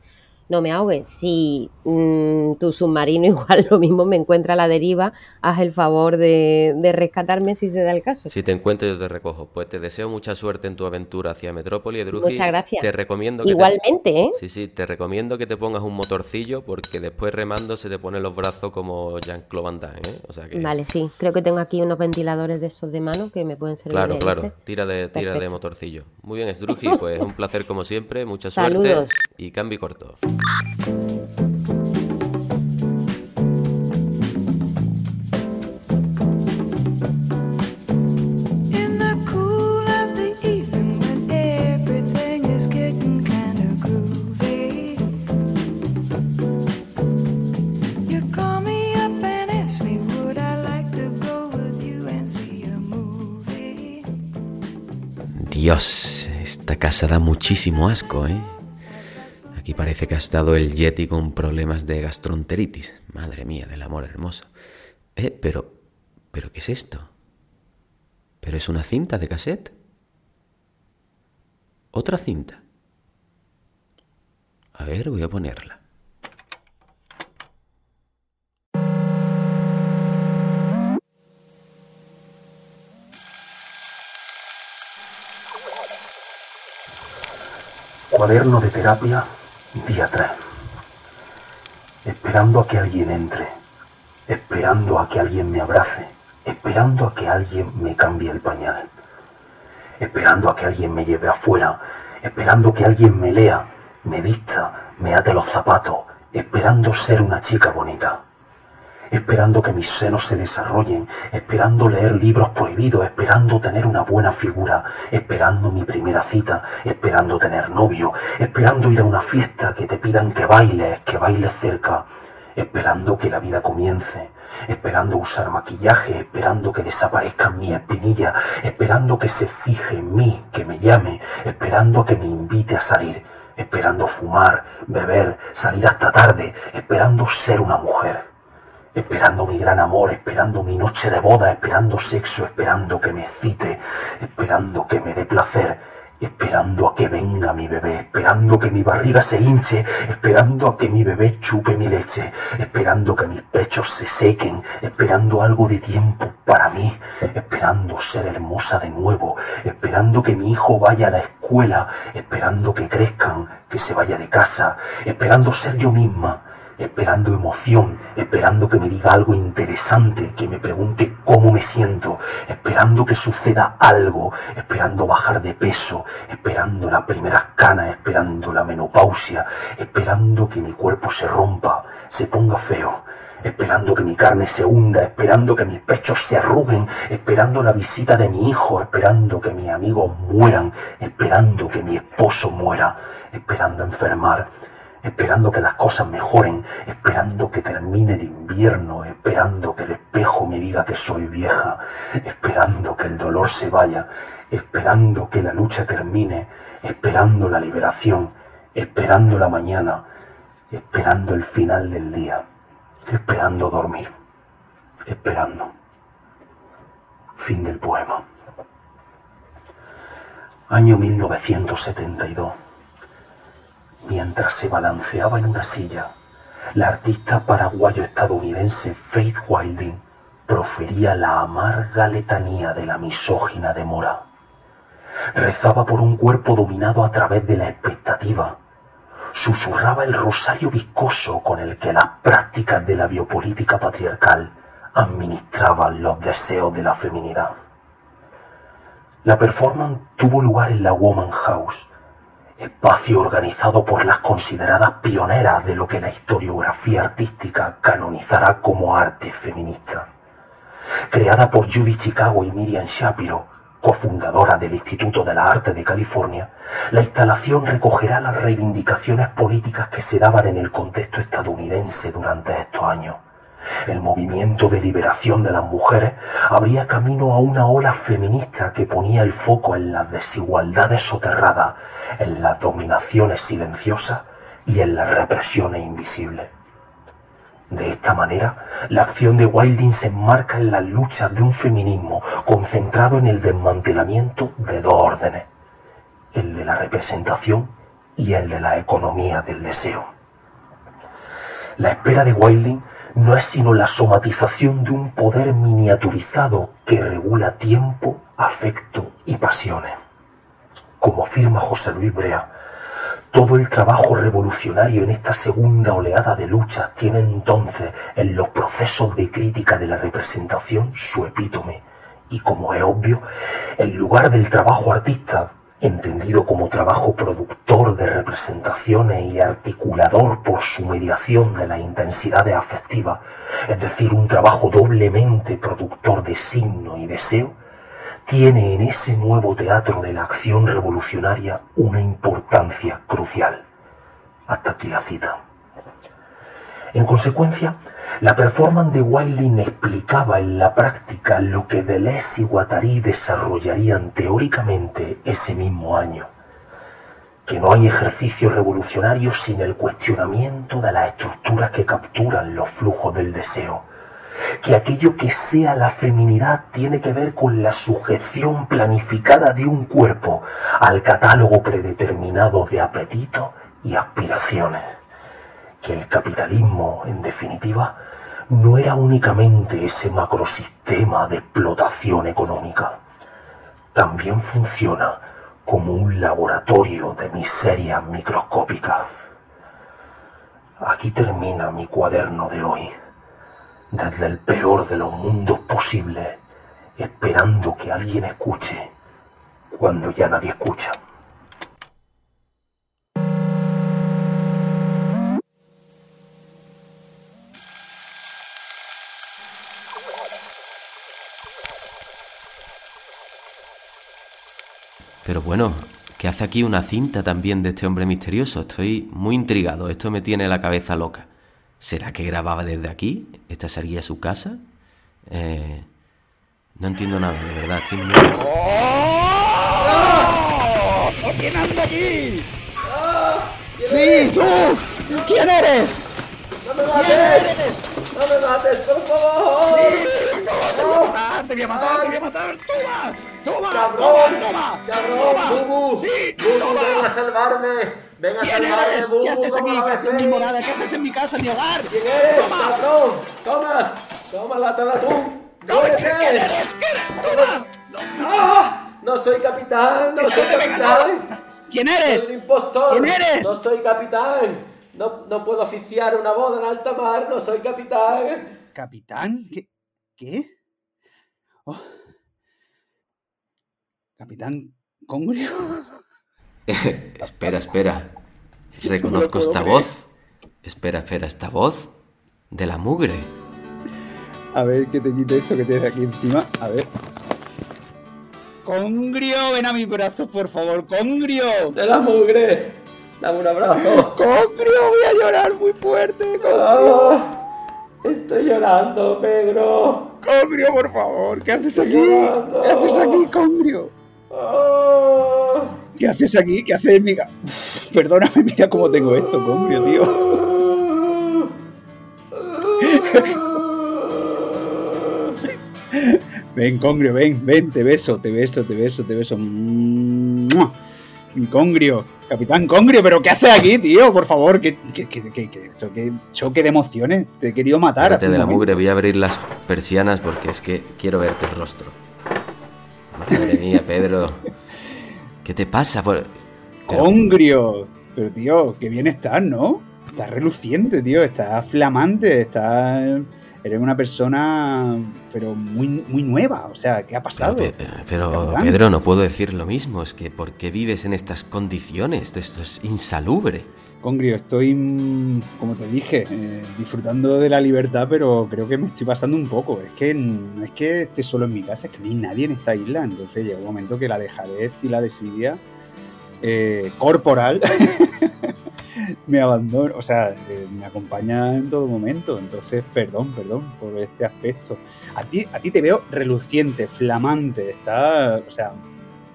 no me ahogue. Si mm, tu submarino igual lo mismo me encuentra a la deriva, haz el favor de, de rescatarme si se da el caso. Si te encuentro yo te recojo. Pues te deseo mucha suerte en tu aventura hacia Metrópoli, Druji. Muchas gracias. Te recomiendo que te- Igualmente, ¿eh? Sí, sí, te recomiendo que te pongas un motorcillo porque después remando se te ponen los brazos como Jean-Claude Van Damme, ¿eh? O sea que... Vale, sí. Creo que tengo aquí unos ventiladores de esos de mano que me pueden servir. Claro, de claro, tira de, tira de motorcillo. Muy bien, Sdruji, pues un placer como siempre, mucha Saludos. suerte y cambio corto. Dios, esta casa da muchísimo asco, ¿eh? Aquí parece que ha estado el Yeti con problemas de gastroenteritis. Madre mía, del amor hermoso. Eh, pero... ¿Pero qué es esto? ¿Pero es una cinta de cassette? ¿Otra cinta? A ver, voy a ponerla. Cuaderno de terapia, día 3. Esperando a que alguien entre, esperando a que alguien me abrace, esperando a que alguien me cambie el pañal, esperando a que alguien me lleve afuera, esperando que alguien me lea, me vista, me ate los zapatos, esperando ser una chica bonita. Esperando que mis senos se desarrollen, esperando leer libros prohibidos, esperando tener una buena figura, esperando mi primera cita, esperando tener novio, esperando ir a una fiesta que te pidan que bailes, que bailes cerca, esperando que la vida comience, esperando usar maquillaje, esperando que desaparezcan mis espinillas, esperando que se fije en mí, que me llame, esperando que me invite a salir, esperando fumar, beber, salir hasta tarde, esperando ser una mujer, esperando mi gran amor, esperando mi noche de boda, esperando sexo, esperando que me excite, esperando que me dé placer, esperando a que venga mi bebé, esperando que mi barriga se hinche, esperando a que mi bebé chupe mi leche, esperando que mis pechos se sequen, esperando algo de tiempo para mí, esperando ser hermosa de nuevo, esperando que mi hijo vaya a la escuela, esperando que crezcan, que se vaya de casa, esperando ser yo misma, esperando emoción, esperando que me diga algo interesante, que me pregunte cómo me siento, esperando que suceda algo, esperando bajar de peso, esperando la primera cana, esperando la menopausia, esperando que mi cuerpo se rompa, se ponga feo, esperando que mi carne se hunda, esperando que mis pechos se arruguen, esperando la visita de mi hijo, esperando que mis amigos mueran, esperando que mi esposo muera, esperando enfermar, esperando que las cosas mejoren, esperando que termine el invierno, esperando que el espejo me diga que soy vieja, esperando que el dolor se vaya, esperando que la lucha termine, esperando la liberación, esperando la mañana, esperando el final del día, esperando dormir, esperando. Fin del poema. Año 1972. Mientras se balanceaba en una silla, la artista paraguayo-estadounidense Faith Wilding profería la amarga letanía de la misógina de Mora. Rezaba por un cuerpo dominado a través de la expectativa. Susurraba el rosario viscoso con el que las prácticas de la biopolítica patriarcal administraban los deseos de la feminidad. La performance tuvo lugar en la Woman House, espacio organizado por las consideradas pioneras de lo que la historiografía artística canonizará como arte feminista. Creada por Judy Chicago y Miriam Shapiro, cofundadora del Instituto de la Arte de California, la instalación recogerá las reivindicaciones políticas que se daban en el contexto estadounidense durante estos años. El movimiento de liberación de las mujeres abría camino a una ola feminista que ponía el foco en las desigualdades soterradas, en las dominaciones silenciosas y en las represiones invisibles. De esta manera, la acción de Wilding se enmarca en las luchas de un feminismo concentrado en el desmantelamiento de dos órdenes, el de la representación y el de la economía del deseo. La espera de Wilding no es sino la somatización de un poder miniaturizado que regula tiempo, afecto y pasiones. Como afirma José Luis Brea, todo el trabajo revolucionario en esta segunda oleada de luchas tiene entonces en los procesos de crítica de la representación su epítome y como es obvio, el lugar del trabajo artista, entendido como trabajo productor de representaciones y articulador por su mediación de las intensidades afectivas, es decir, un trabajo doblemente productor de signo y deseo, tiene en ese nuevo teatro de la acción revolucionaria una importancia crucial. Hasta aquí la cita. En consecuencia, la performance de Wilding explicaba en la práctica lo que Deleuze y Guattari desarrollarían teóricamente ese mismo año. Que no hay ejercicio revolucionario sin el cuestionamiento de las estructuras que capturan los flujos del deseo. Que aquello que sea la feminidad tiene que ver con la sujeción planificada de un cuerpo al catálogo predeterminado de apetitos y aspiraciones que el capitalismo, en definitiva, no era únicamente ese macrosistema de explotación económica. También funciona como un laboratorio de miserias microscópicas. Aquí termina mi cuaderno de hoy, desde el peor de los mundos posibles, esperando que alguien escuche cuando ya nadie escucha. Pero bueno, ¿qué hace aquí una cinta también de este hombre misterioso? Estoy muy intrigado, esto me tiene la cabeza loca. ¿Será que grababa desde aquí? ¿Esta sería su casa? Eh, no entiendo nada, de verdad, estoy muy... ¿Quién anda aquí? ¡Sí, tú! ¿Quién eres? ¡No me mates! ¡No me mates, por favor! ¡Te voy a matar! ¡Te voy a matar! ¡Toma! ¡Toma! ¡Cabrón! ¡Toma! ¡Cabrón! ¡Toma! ¡Bubu! ¡Sí! ¡Bubu, ¡Toma! ven a salvarme! ¡Ven a ¿Quién salvarme, eres? Bubu! ¿Qué haces aquí? ¡Toma ¿Qué haces en mi morada? ¿Qué haces en mi casa, en mi hogar? ¿Quién eres, ¡Toma! cabrón? ¡Toma! ¡Toma, lata de atún! ¡Muérete! ¿Quién eres? ¿Quién eres? ¡Toma! ¡Ah! ¡No soy capitán! ¡No soy capitán! ¿Quién eres? ¡Soy un impostor! ¿Quién eres? ¡No soy capitán! No, no puedo oficiar una boda en alta mar, no soy capitán. ¿Capitán? ¿Qué? ¿Qué? Oh. ¿Capitán Congrio? espera, espera. Reconozco esta creer. voz. Espera, espera, esta voz de la mugre. A ver que te quite esto que tienes aquí encima. A ver. Congrio, ven a mis brazos, por favor. Congrio. De la mugre. Dame un abrazo. Congrio, voy a llorar muy fuerte. Congrio. Ah, estoy llorando, Pedro. Congrio, por favor. ¿Qué haces aquí? llorando. ¿Qué haces aquí, Congrio? Ah, ¿Qué haces aquí? ¿Qué haces en mi ca- Uf, Perdóname, mira cómo tengo esto, Congrio, tío. Ven, Congrio, ven, ven, te beso, te beso, te beso, te beso. Congrio, Capitán Congrio, pero ¿qué haces aquí, tío? Por favor, que, que, que, que- esto, choque de emociones. Te he querido matar. Hace de la momento. mugre, voy a abrir las persianas porque es que quiero verte el rostro. Madre mía, Pedro. ¿Qué te pasa? Por- Congrio. Pero tío, qué bien estás, ¿no? Estás reluciente, tío. Estás flamante. Estás. Eres una persona, pero muy, muy nueva. O sea, ¿qué ha pasado? Pe- Pero. Pedro, no puedo decir lo mismo. Es que, ¿por qué vives en estas condiciones? Esto es insalubre. Congrio, estoy, mm, como te dije, eh, disfrutando de la libertad, pero creo que me estoy pasando un poco. Es que no es que esté solo en mi casa, es que no hay nadie en esta isla. Entonces llega un momento que la dejadez y la desidia eh, corporal me abandona, o sea, eh, me acompaña en todo momento. Entonces, perdón, perdón por este aspecto. A ti, a ti te veo reluciente, flamante, está, o sea,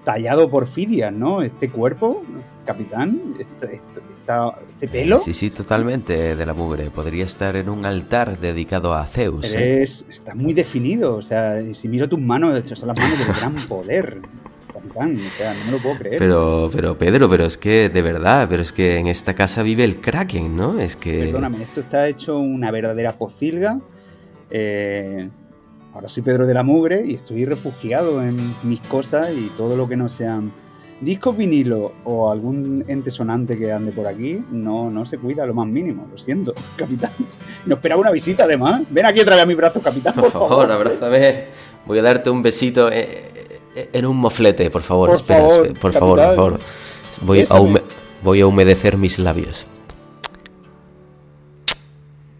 tallado por Fidias, ¿no? Este cuerpo, capitán, este, este- esta- este pelo. Sí, sí, totalmente de la mugre. Podría estar en un altar dedicado a Zeus. ¿eh? Eres, estás muy definido, o sea, si miro tus manos, son las manos del gran poder, capitán, o sea, no me lo puedo creer. Pero, pero Pedro, pero es que de verdad, pero es que en esta casa vive el Kraken, ¿no? Es que. Perdóname, esto está hecho una verdadera pocilga. eh, ahora soy Pedro de la Mugre y estoy refugiado en mis cosas y todo lo que no sean discos vinilo o algún ente sonante que ande por aquí, no, no se cuida lo más mínimo, lo siento, capitán. No esperaba una visita además. Ven aquí otra vez a mis brazos, capitán, por, Por favor, abrázame. Voy a darte un besito eh, en un moflete, por favor. Por espera, favor, espera, por favor, por favor. Voy a, Bésame. hume- voy a humedecer mis labios.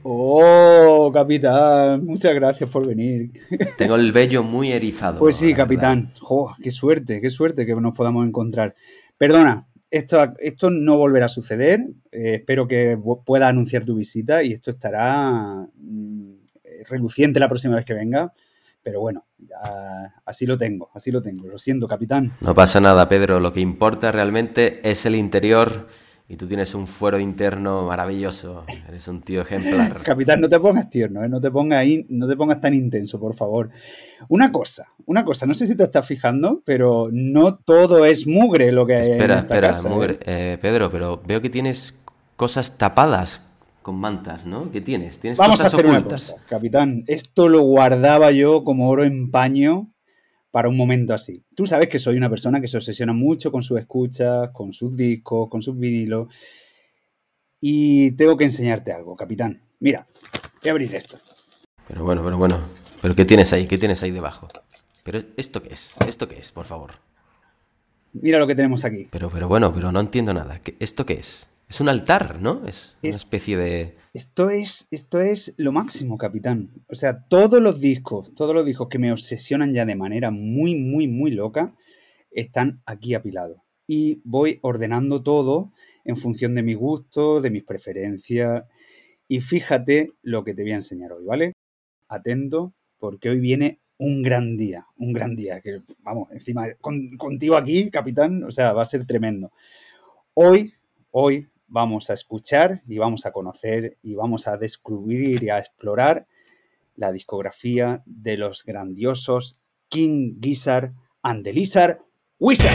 Oh, capitán, muchas gracias por venir. Tengo el vello muy erizado. Pues sí, capitán. Jo, qué suerte, qué suerte que nos podamos encontrar. Perdona, esto, esto no volverá a suceder. eh, espero que pu- pueda anunciar tu visita y esto estará mm, eh, reluciente la próxima vez que venga. Pero bueno, ya- así lo tengo, así lo tengo. Lo siento, capitán. No pasa nada, Pedro. Lo que importa realmente es el interior. Y tú tienes un fuero interno maravilloso. Eres un tío ejemplar. Capitán, no te pongas tierno, ¿eh? no, te pongas ahí, no te pongas tan intenso, por favor. Una cosa, una cosa, no sé si te estás fijando, pero no todo es mugre lo que hay en Espera, esta espera, casa, ¿eh? mugre. Eh, Pedro, pero veo que tienes cosas tapadas con mantas, ¿no? ¿Qué tienes? ¿Tienes Vamos a hacer una ocultas? cosa, capitán. Esto lo guardaba yo como oro en paño para un momento así. Tú sabes que soy una persona que se obsesiona mucho con sus escuchas, con sus discos, con sus vinilos. Y tengo que enseñarte algo, capitán. Mira, voy a abrir esto. Pero bueno, pero bueno. ¿Pero qué tienes ahí? ¿Qué tienes ahí debajo? ¿Pero esto qué es? ¿Esto qué es, por favor? Mira lo que tenemos aquí. Pero, pero bueno, pero no entiendo nada. ¿Qué- ¿Esto qué es? Es un altar, ¿no? Es una Es- especie de... Esto es, esto es lo máximo, capitán. O sea, todos los discos, todos los discos que me obsesionan ya de manera muy, muy, muy loca, están aquí apilados. Y voy ordenando todo en función de mi gusto, de mis preferencias. Y fíjate lo que te voy a enseñar hoy, ¿vale? Atento, porque hoy viene un gran día, un gran día. Que, vamos, encima, con- contigo aquí, capitán, o sea, va a ser tremendo. Hoy, hoy vamos a escuchar y vamos a conocer y vamos a descubrir y a explorar la discografía de los grandiosos King Gizzard and the Lizard Wizard.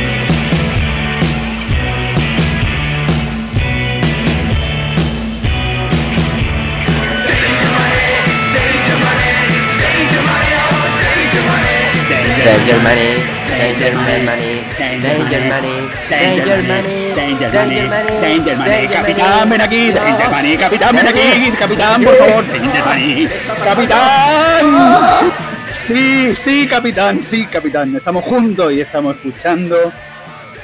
Danger money, danger money, danger money, Danger danger money, money, danger money, danger capitán, ven aquí, danger money, capitán, ven aquí, capitán, por favor, danger money, capitán. Sí, Sí, sí, capitán, sí, capitán, estamos juntos y estamos escuchando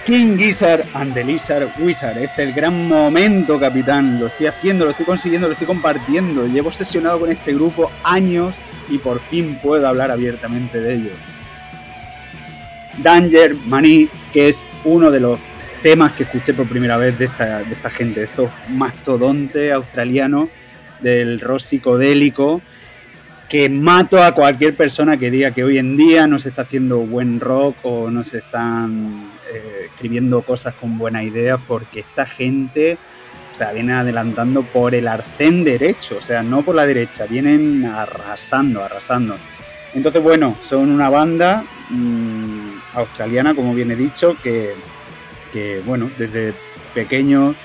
King Gizzard and the Lizard Wizard. Este es el gran momento, capitán. Lo estoy haciendo, lo estoy consiguiendo, lo estoy compartiendo. Llevo obsesionado con este grupo años y por fin puedo hablar abiertamente de ellos. Danger Money, que es uno de los temas que escuché por primera vez de esta, gente, de estos mastodontes australianos del rock psicodélico, que mato a cualquier persona que diga que hoy en día no se está haciendo buen rock o no se están eh, escribiendo cosas con buenas ideas, porque esta gente, o sea, viene adelantando por el arcén derecho, o sea, no por la derecha, vienen arrasando, arrasando. Entonces, bueno, son una banda mm, australiana, como bien he dicho, que, que, bueno, desde pequeños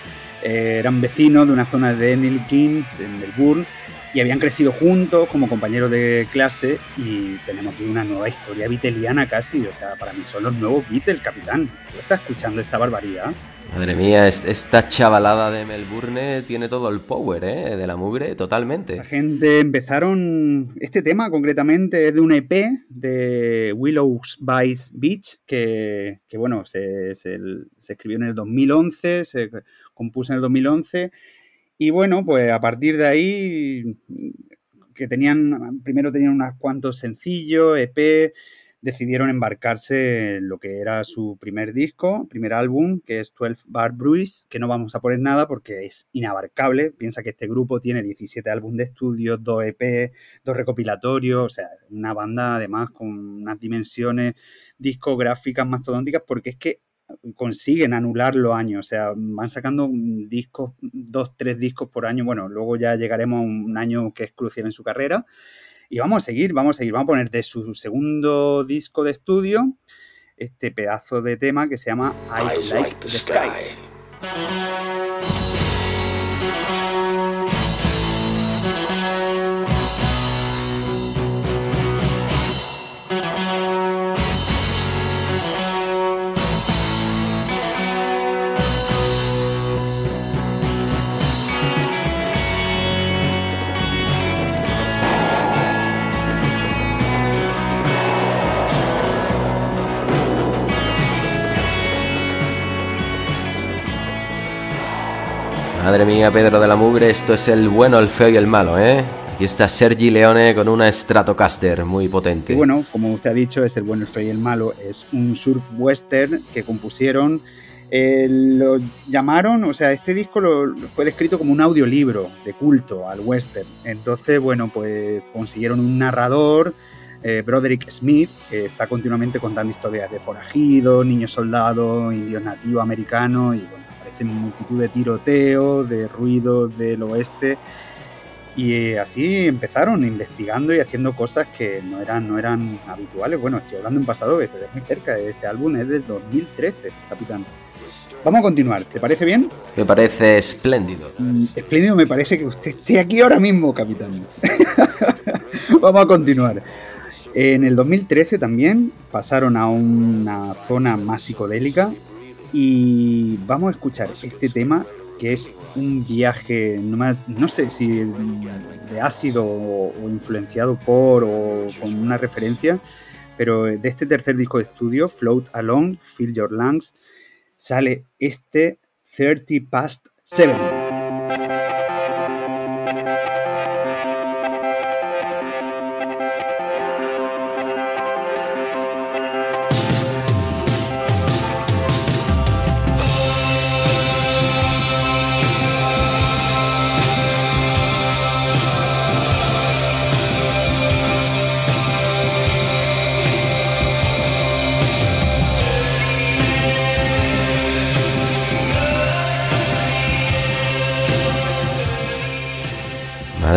eh, eran vecinos de una zona de Enilkin, de Melbourne, y habían crecido juntos como compañeros de clase y tenemos aquí una nueva historia viteliana casi, o sea, para mí son los nuevos Beatles, capitán. ¿Tú estás escuchando esta barbaridad? Madre mía, es- esta chavalada de Melbourne tiene todo el power, ¿eh? De la mugre, totalmente. La gente empezaron. Este tema concretamente es de un EP de Willows by Beach, que, que, bueno, se, se- se escribió en el 2011, se compuso en el 2011. Y bueno, pues a partir de ahí, que tenían. Primero tenían unos cuantos sencillos, EP. Decidieron embarcarse en lo que era su primer disco, primer álbum, que es 12 Bar Bruise, que no vamos a poner nada porque es inabarcable. Piensa que este grupo tiene 17 álbumes de estudio, 2 EP, dos recopilatorios, o sea, una banda además con unas dimensiones discográficas mastodónticas, porque es que consiguen anular los años, o sea, van sacando discos, dos, tres discos por año, bueno, luego ya llegaremos a un año que es crucial en su carrera, y vamos a seguir, vamos a seguir, vamos a poner de su segundo disco de estudio este pedazo de tema que se llama Eyes Like the Sky. Madre mía, Pedro de la Mugre, esto es el bueno, el feo y el malo, ¿eh? Y está Sergi Leone con una Stratocaster muy potente. Bueno, como usted ha dicho, es el bueno, el feo y el malo. Es un surf western que compusieron. eh, lo llamaron, o sea, este disco lo, fue descrito como un audiolibro de culto al western. Entonces, bueno, pues consiguieron un narrador, eh, Broderick Smith, que está continuamente contando historias de forajidos, niños soldados, indios nativos americanos y bueno, aparecen multitud de tiroteos, de ruidos del oeste. Y eh, así empezaron investigando y haciendo cosas que no eran, no eran habituales. Bueno, estoy hablando en pasado, pero es muy cerca. Este álbum es del 2013, capitán. Vamos a continuar, ¿te parece bien? Me parece espléndido. Mm, Espléndido me parece que usted esté aquí ahora mismo, capitán. Vamos a continuar. En el 2013 también pasaron a una zona más psicodélica y vamos a escuchar este tema que es un viaje, no, más- no sé si de ácido o, o influenciado por o con una referencia, pero de este tercer disco de estudio, Float Along, Fill Your Lungs, sale este 30 Past 7.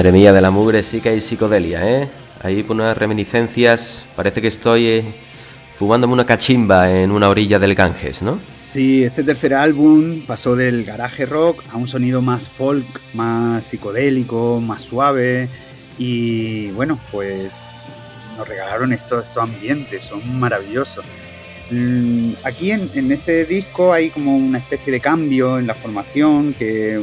Madre de la mugre sí que hay psicodelia, ¿eh? Ahí por unas reminiscencias, parece que estoy eh, fumándome una cachimba en una orilla del Ganges, ¿no? Sí, este tercer álbum pasó del garaje rock a un sonido más folk, más psicodélico, más suave. Y bueno, pues nos regalaron estos, estos ambientes, son maravillosos. Mm, Aquí en, en este disco hay como una especie de cambio en la formación que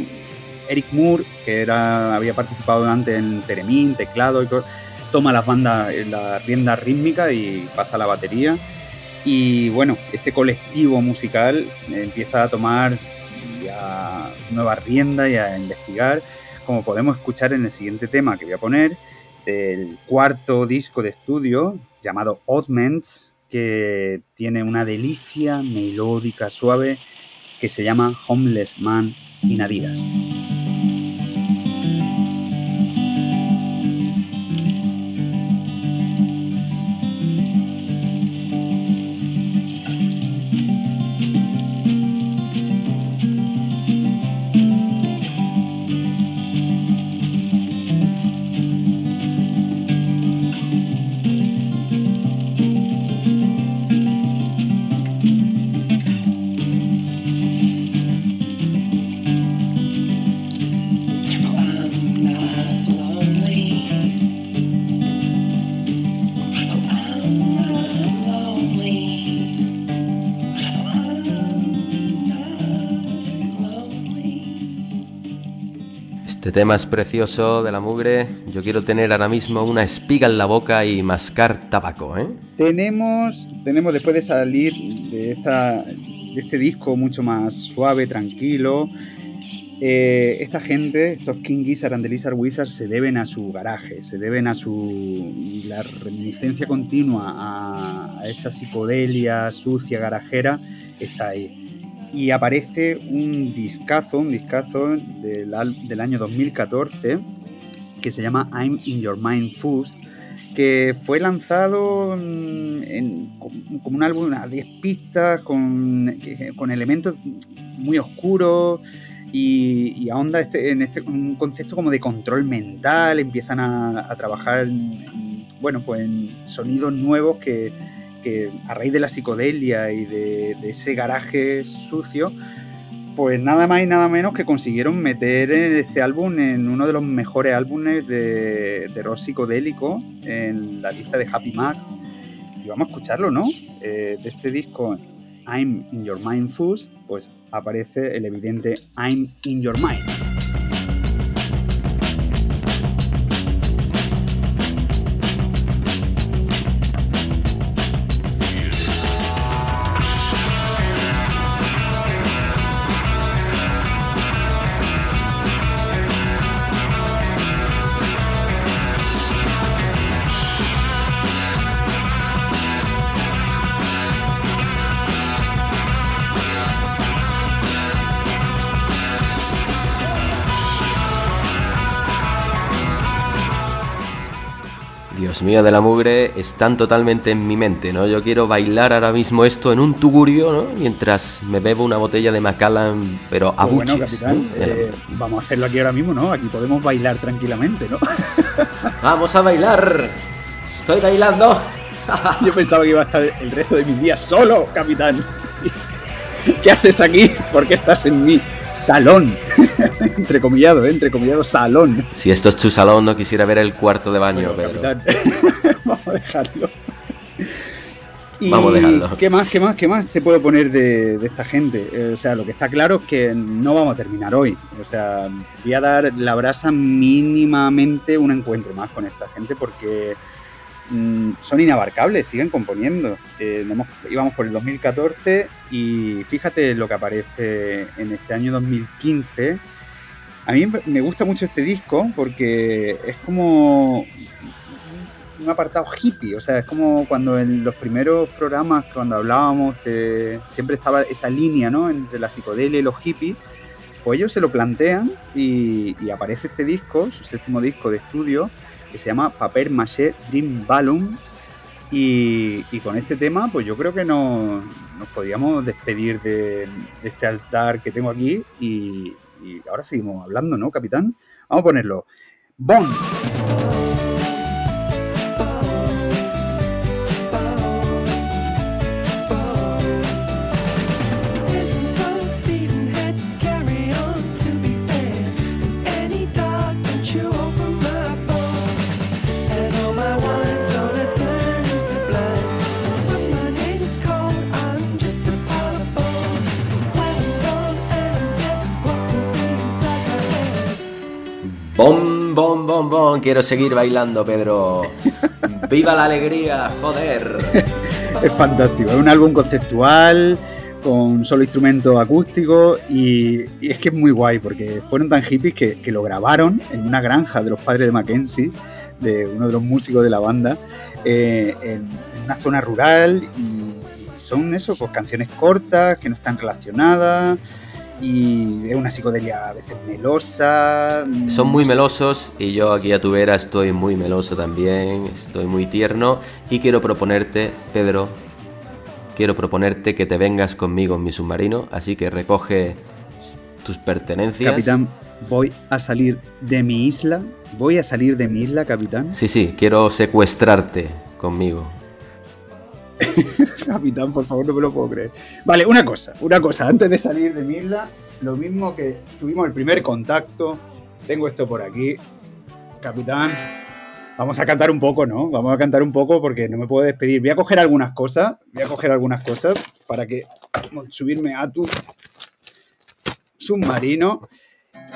Eric Moore, que era, había participado antes en Teremín, teclado y todo, toma las bandas, eh, la rienda rítmica y pasa a la batería. Y bueno, este colectivo musical empieza a tomar ya nuevas riendas y a investigar, como podemos escuchar en el siguiente tema que voy a poner, del cuarto disco de estudio llamado Oddments, que tiene una delicia melódica suave que se llama Homeless Man in Adidas. Tema es precioso de la mugre. Yo quiero tener ahora mismo una espiga en la boca y mascar tabaco, ¿eh? Tenemos, tenemos después de salir de, esta, de este disco mucho más suave, tranquilo, eh, esta gente, estos King Gizzard and the Lizard Wizard, se deben a su garaje, se deben a su. la reminiscencia continua a, a esa psicodelia sucia, garajera, está ahí. Y aparece un discazo, un discazo del, del año 2014 que se llama I'm in Your Mind Foods, que fue lanzado mm, como un álbum a 10 pistas con, con elementos muy oscuros y, y ahonda este, en este un concepto como de control mental, empiezan a, a trabajar en- bueno, pues en sonidos nuevos que, que a raíz de la psicodelia y de, ese garaje sucio, pues nada más y nada menos que consiguieron meter este álbum en uno de los mejores álbumes de, de rock psicodélico en la lista de Happy Mac. Y vamos a escucharlo, ¿no? Eh, de este disco I'm in Your Mind Foods, pues aparece el evidente I'm in Your Mind. De la mugre están totalmente en mi mente, ¿no? Yo quiero bailar ahora mismo esto en un tugurio, ¿no? Mientras me bebo una botella de Macallan, pero a Pues bueno, capitán, eh, vamos a hacerlo aquí ahora mismo, ¿no? Aquí podemos bailar tranquilamente, ¿no? Vamos a bailar. Estoy bailando. Yo pensaba que iba a estar el resto de mis días solo, capitán. ¿Qué haces aquí? ¿Por qué estás en mi salón? entrecomillado, ¿eh? Entrecomillado salón. Si esto es tu salón, no quisiera ver el cuarto de baño, Bueno, Pedro. vamos a dejarlo. Y Vamos a dejarlo. ¿Qué más, qué más, qué más te puedo poner de, de esta gente? Eh, o sea, lo que está claro es que no vamos a terminar hoy. O sea, voy a dar la brasa mínimamente un encuentro más con esta gente porque mm, son inabarcables, siguen componiendo. Eh, íbamos por el 2014 y fíjate lo que aparece en este año 2015. A mí me gusta mucho este disco porque es como un apartado hippie, o sea, es como cuando en los primeros programas, cuando hablábamos, siempre estaba esa línea, ¿no? Entre la psicodelia y los hippies, pues ellos se lo plantean y aparece este disco, su séptimo disco de estudio, que se llama Paper Maché Dream Balloon, y, con este tema, pues yo creo que no- nos podíamos despedir de, este altar que tengo aquí y, ahora seguimos hablando, ¿no, capitán? Vamos a ponerlo. Bond. Bom, bom, bom, bom. Quiero seguir bailando, Pedro. ¡Viva la alegría! ¡Joder! Es fantástico, es un álbum conceptual, con solo instrumentos acústicos y, es que es muy guay porque fueron tan hippies que, lo grabaron en una granja de los padres de Mackenzie, de uno de los músicos de la banda, eh, en, en una zona rural y, y son eso, pues canciones cortas que no están relacionadas y es una psicodelia a veces melosa. Son muy melosos y yo aquí a tu vera estoy muy meloso también, estoy muy tierno y quiero proponerte, Pedro, quiero proponerte que te vengas conmigo en mi submarino, así que recoge tus pertenencias. Capitán, voy a salir de mi isla. Voy a salir de mi isla, capitán. Sí, sí, quiero secuestrarte conmigo. Capitán, por favor, no me lo puedo creer. Vale, una cosa, una cosa. Antes de salir de mi isla, lo mismo que tuvimos el primer contacto. Tengo esto por aquí. Capitán, vamos a cantar un poco, ¿no? Vamos a cantar un poco porque no me puedo despedir. Voy a coger algunas cosas. Voy a coger algunas cosas para que subirme a tu submarino.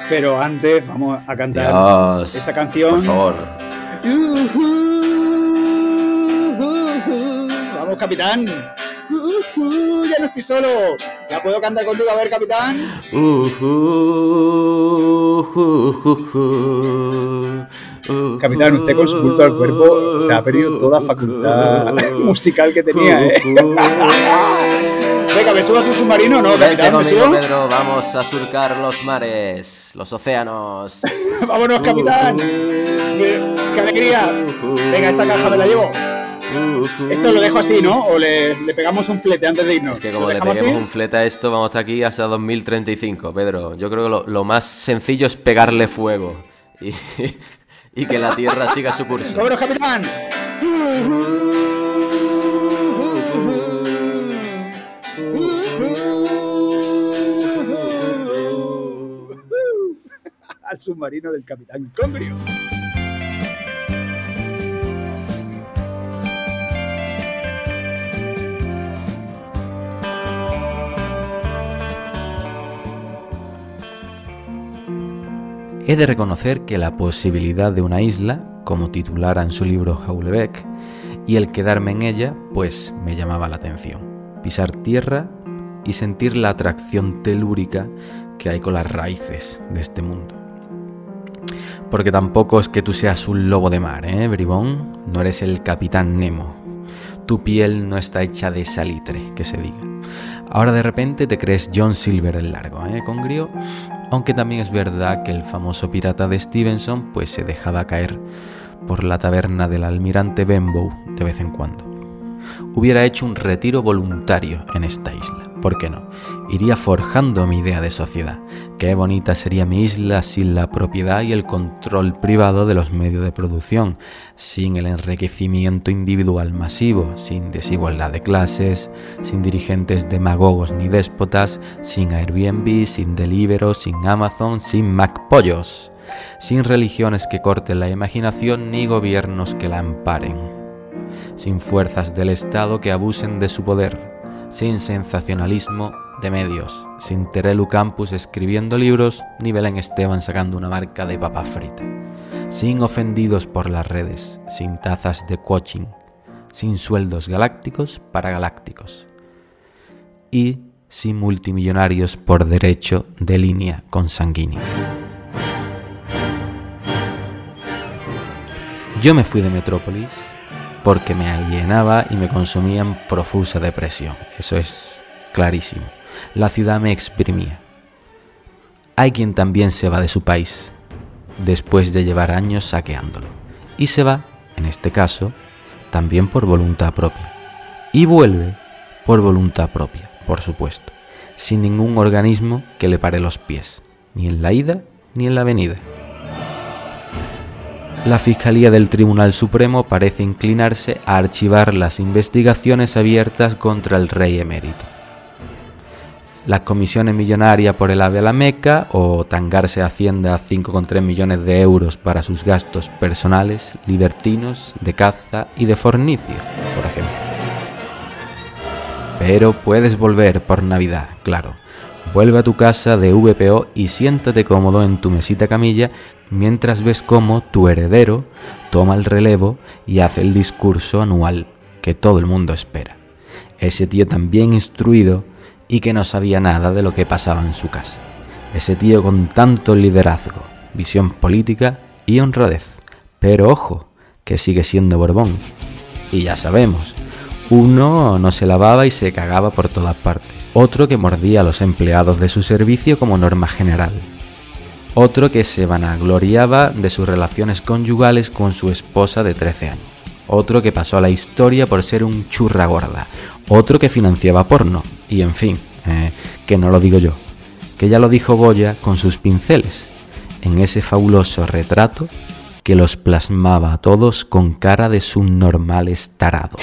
Pero antes vamos a cantar Dios, esa canción. Por favor. Vamos, capitán. Uh, ya no estoy solo. Ya puedo cantar contigo, a ver, capitán. Uh, uh, uh, uh, uh, Capitán, usted con su culto al cuerpo se ha perdido toda facultad musical que tenía, ¿eh? Venga, ¿me subo a tu submarino? No, capitán. Pedro, vamos a surcar los mares, los océanos. Vámonos, capitán. ¡Qué qué alegría! Venga, esta caja me la llevo. Esto lo dejo así, ¿no? O le, le pegamos un flete antes de irnos. Que ¿Lo como le peguemos así? un flete a esto, vamos a estar aquí hasta 2035, Pedro. Yo creo que lo, lo más sencillo es pegarle fuego y, y que la Tierra siga su curso. ¡Vámonos, capitán! Al submarino del capitán Congrio. He de reconocer que la posibilidad de una isla, como titulara en su libro Houellebecq, y el quedarme en ella, pues me llamaba la atención. Pisar tierra y sentir la atracción telúrica que hay con las raíces de este mundo. Porque tampoco es que tú seas un lobo de mar, ¿eh, bribón? No eres el capitán Nemo. Tu piel no está hecha de salitre, que se diga. Ahora de repente te crees John Silver el largo, ¿eh, Congrio? Aunque también es verdad que el famoso pirata de Stevenson pues se dejaba caer por la taberna del almirante Benbow de vez en cuando. Hubiera hecho un retiro voluntario en esta isla, ¿por qué no? Iría forjando mi idea de sociedad. Qué bonita sería mi isla sin la propiedad y el control privado de los medios de producción, sin el enriquecimiento individual masivo, sin desigualdad de clases, sin dirigentes demagogos ni déspotas, sin Airbnb, sin Deliveroo, sin Amazon, sin MacPollos, sin religiones que corten la imaginación ni gobiernos que la amparen sin fuerzas del Estado que abusen de su poder, sin sensacionalismo de medios, sin Terelu Campus escribiendo libros ni Belén Esteban sacando una marca de papa frita, sin ofendidos por las redes, sin tazas de coaching, sin sueldos galácticos para galácticos y sin multimillonarios por derecho de línea consanguínea. Yo me fui de Metrópolis porque me alienaba y me consumía en profusa depresión. Eso es clarísimo. La ciudad me exprimía. Hay quien también se va de su país, después de llevar años saqueándolo. Y se va, en este caso, también por voluntad propia. Y vuelve por voluntad propia, por supuesto, sin ningún organismo que le pare los pies, ni en la ida ni en la venida. La Fiscalía del Tribunal Supremo parece inclinarse a archivar las investigaciones abiertas contra el rey emérito. Las comisiones millonarias por el ave a la Meca o tangarse a Hacienda 5,3 millones de euros para sus gastos personales, libertinos, de caza y de fornicio, por ejemplo. Pero puedes volver por Navidad, claro. Vuelve a tu casa de VPO y siéntate cómodo en tu mesita camilla mientras ves cómo tu heredero toma el relevo y hace el discurso anual que todo el mundo espera. Ese tío tan bien instruido y que no sabía nada de lo que pasaba en su casa. Ese tío con tanto liderazgo, visión política y honradez. Pero ojo, que sigue siendo Borbón. Y ya sabemos, uno no se lavaba y se cagaba por todas partes. Otro que mordía a los empleados de su servicio como norma general. Otro que se vanagloriaba de sus relaciones conyugales con su esposa de 13 años. Otro que pasó a la historia por ser un churra gorda. Otro que financiaba porno. Y en fin, eh, que no lo digo yo. Que ya lo dijo Goya con sus pinceles. En ese fabuloso retrato que los plasmaba a todos con cara de subnormales tarados.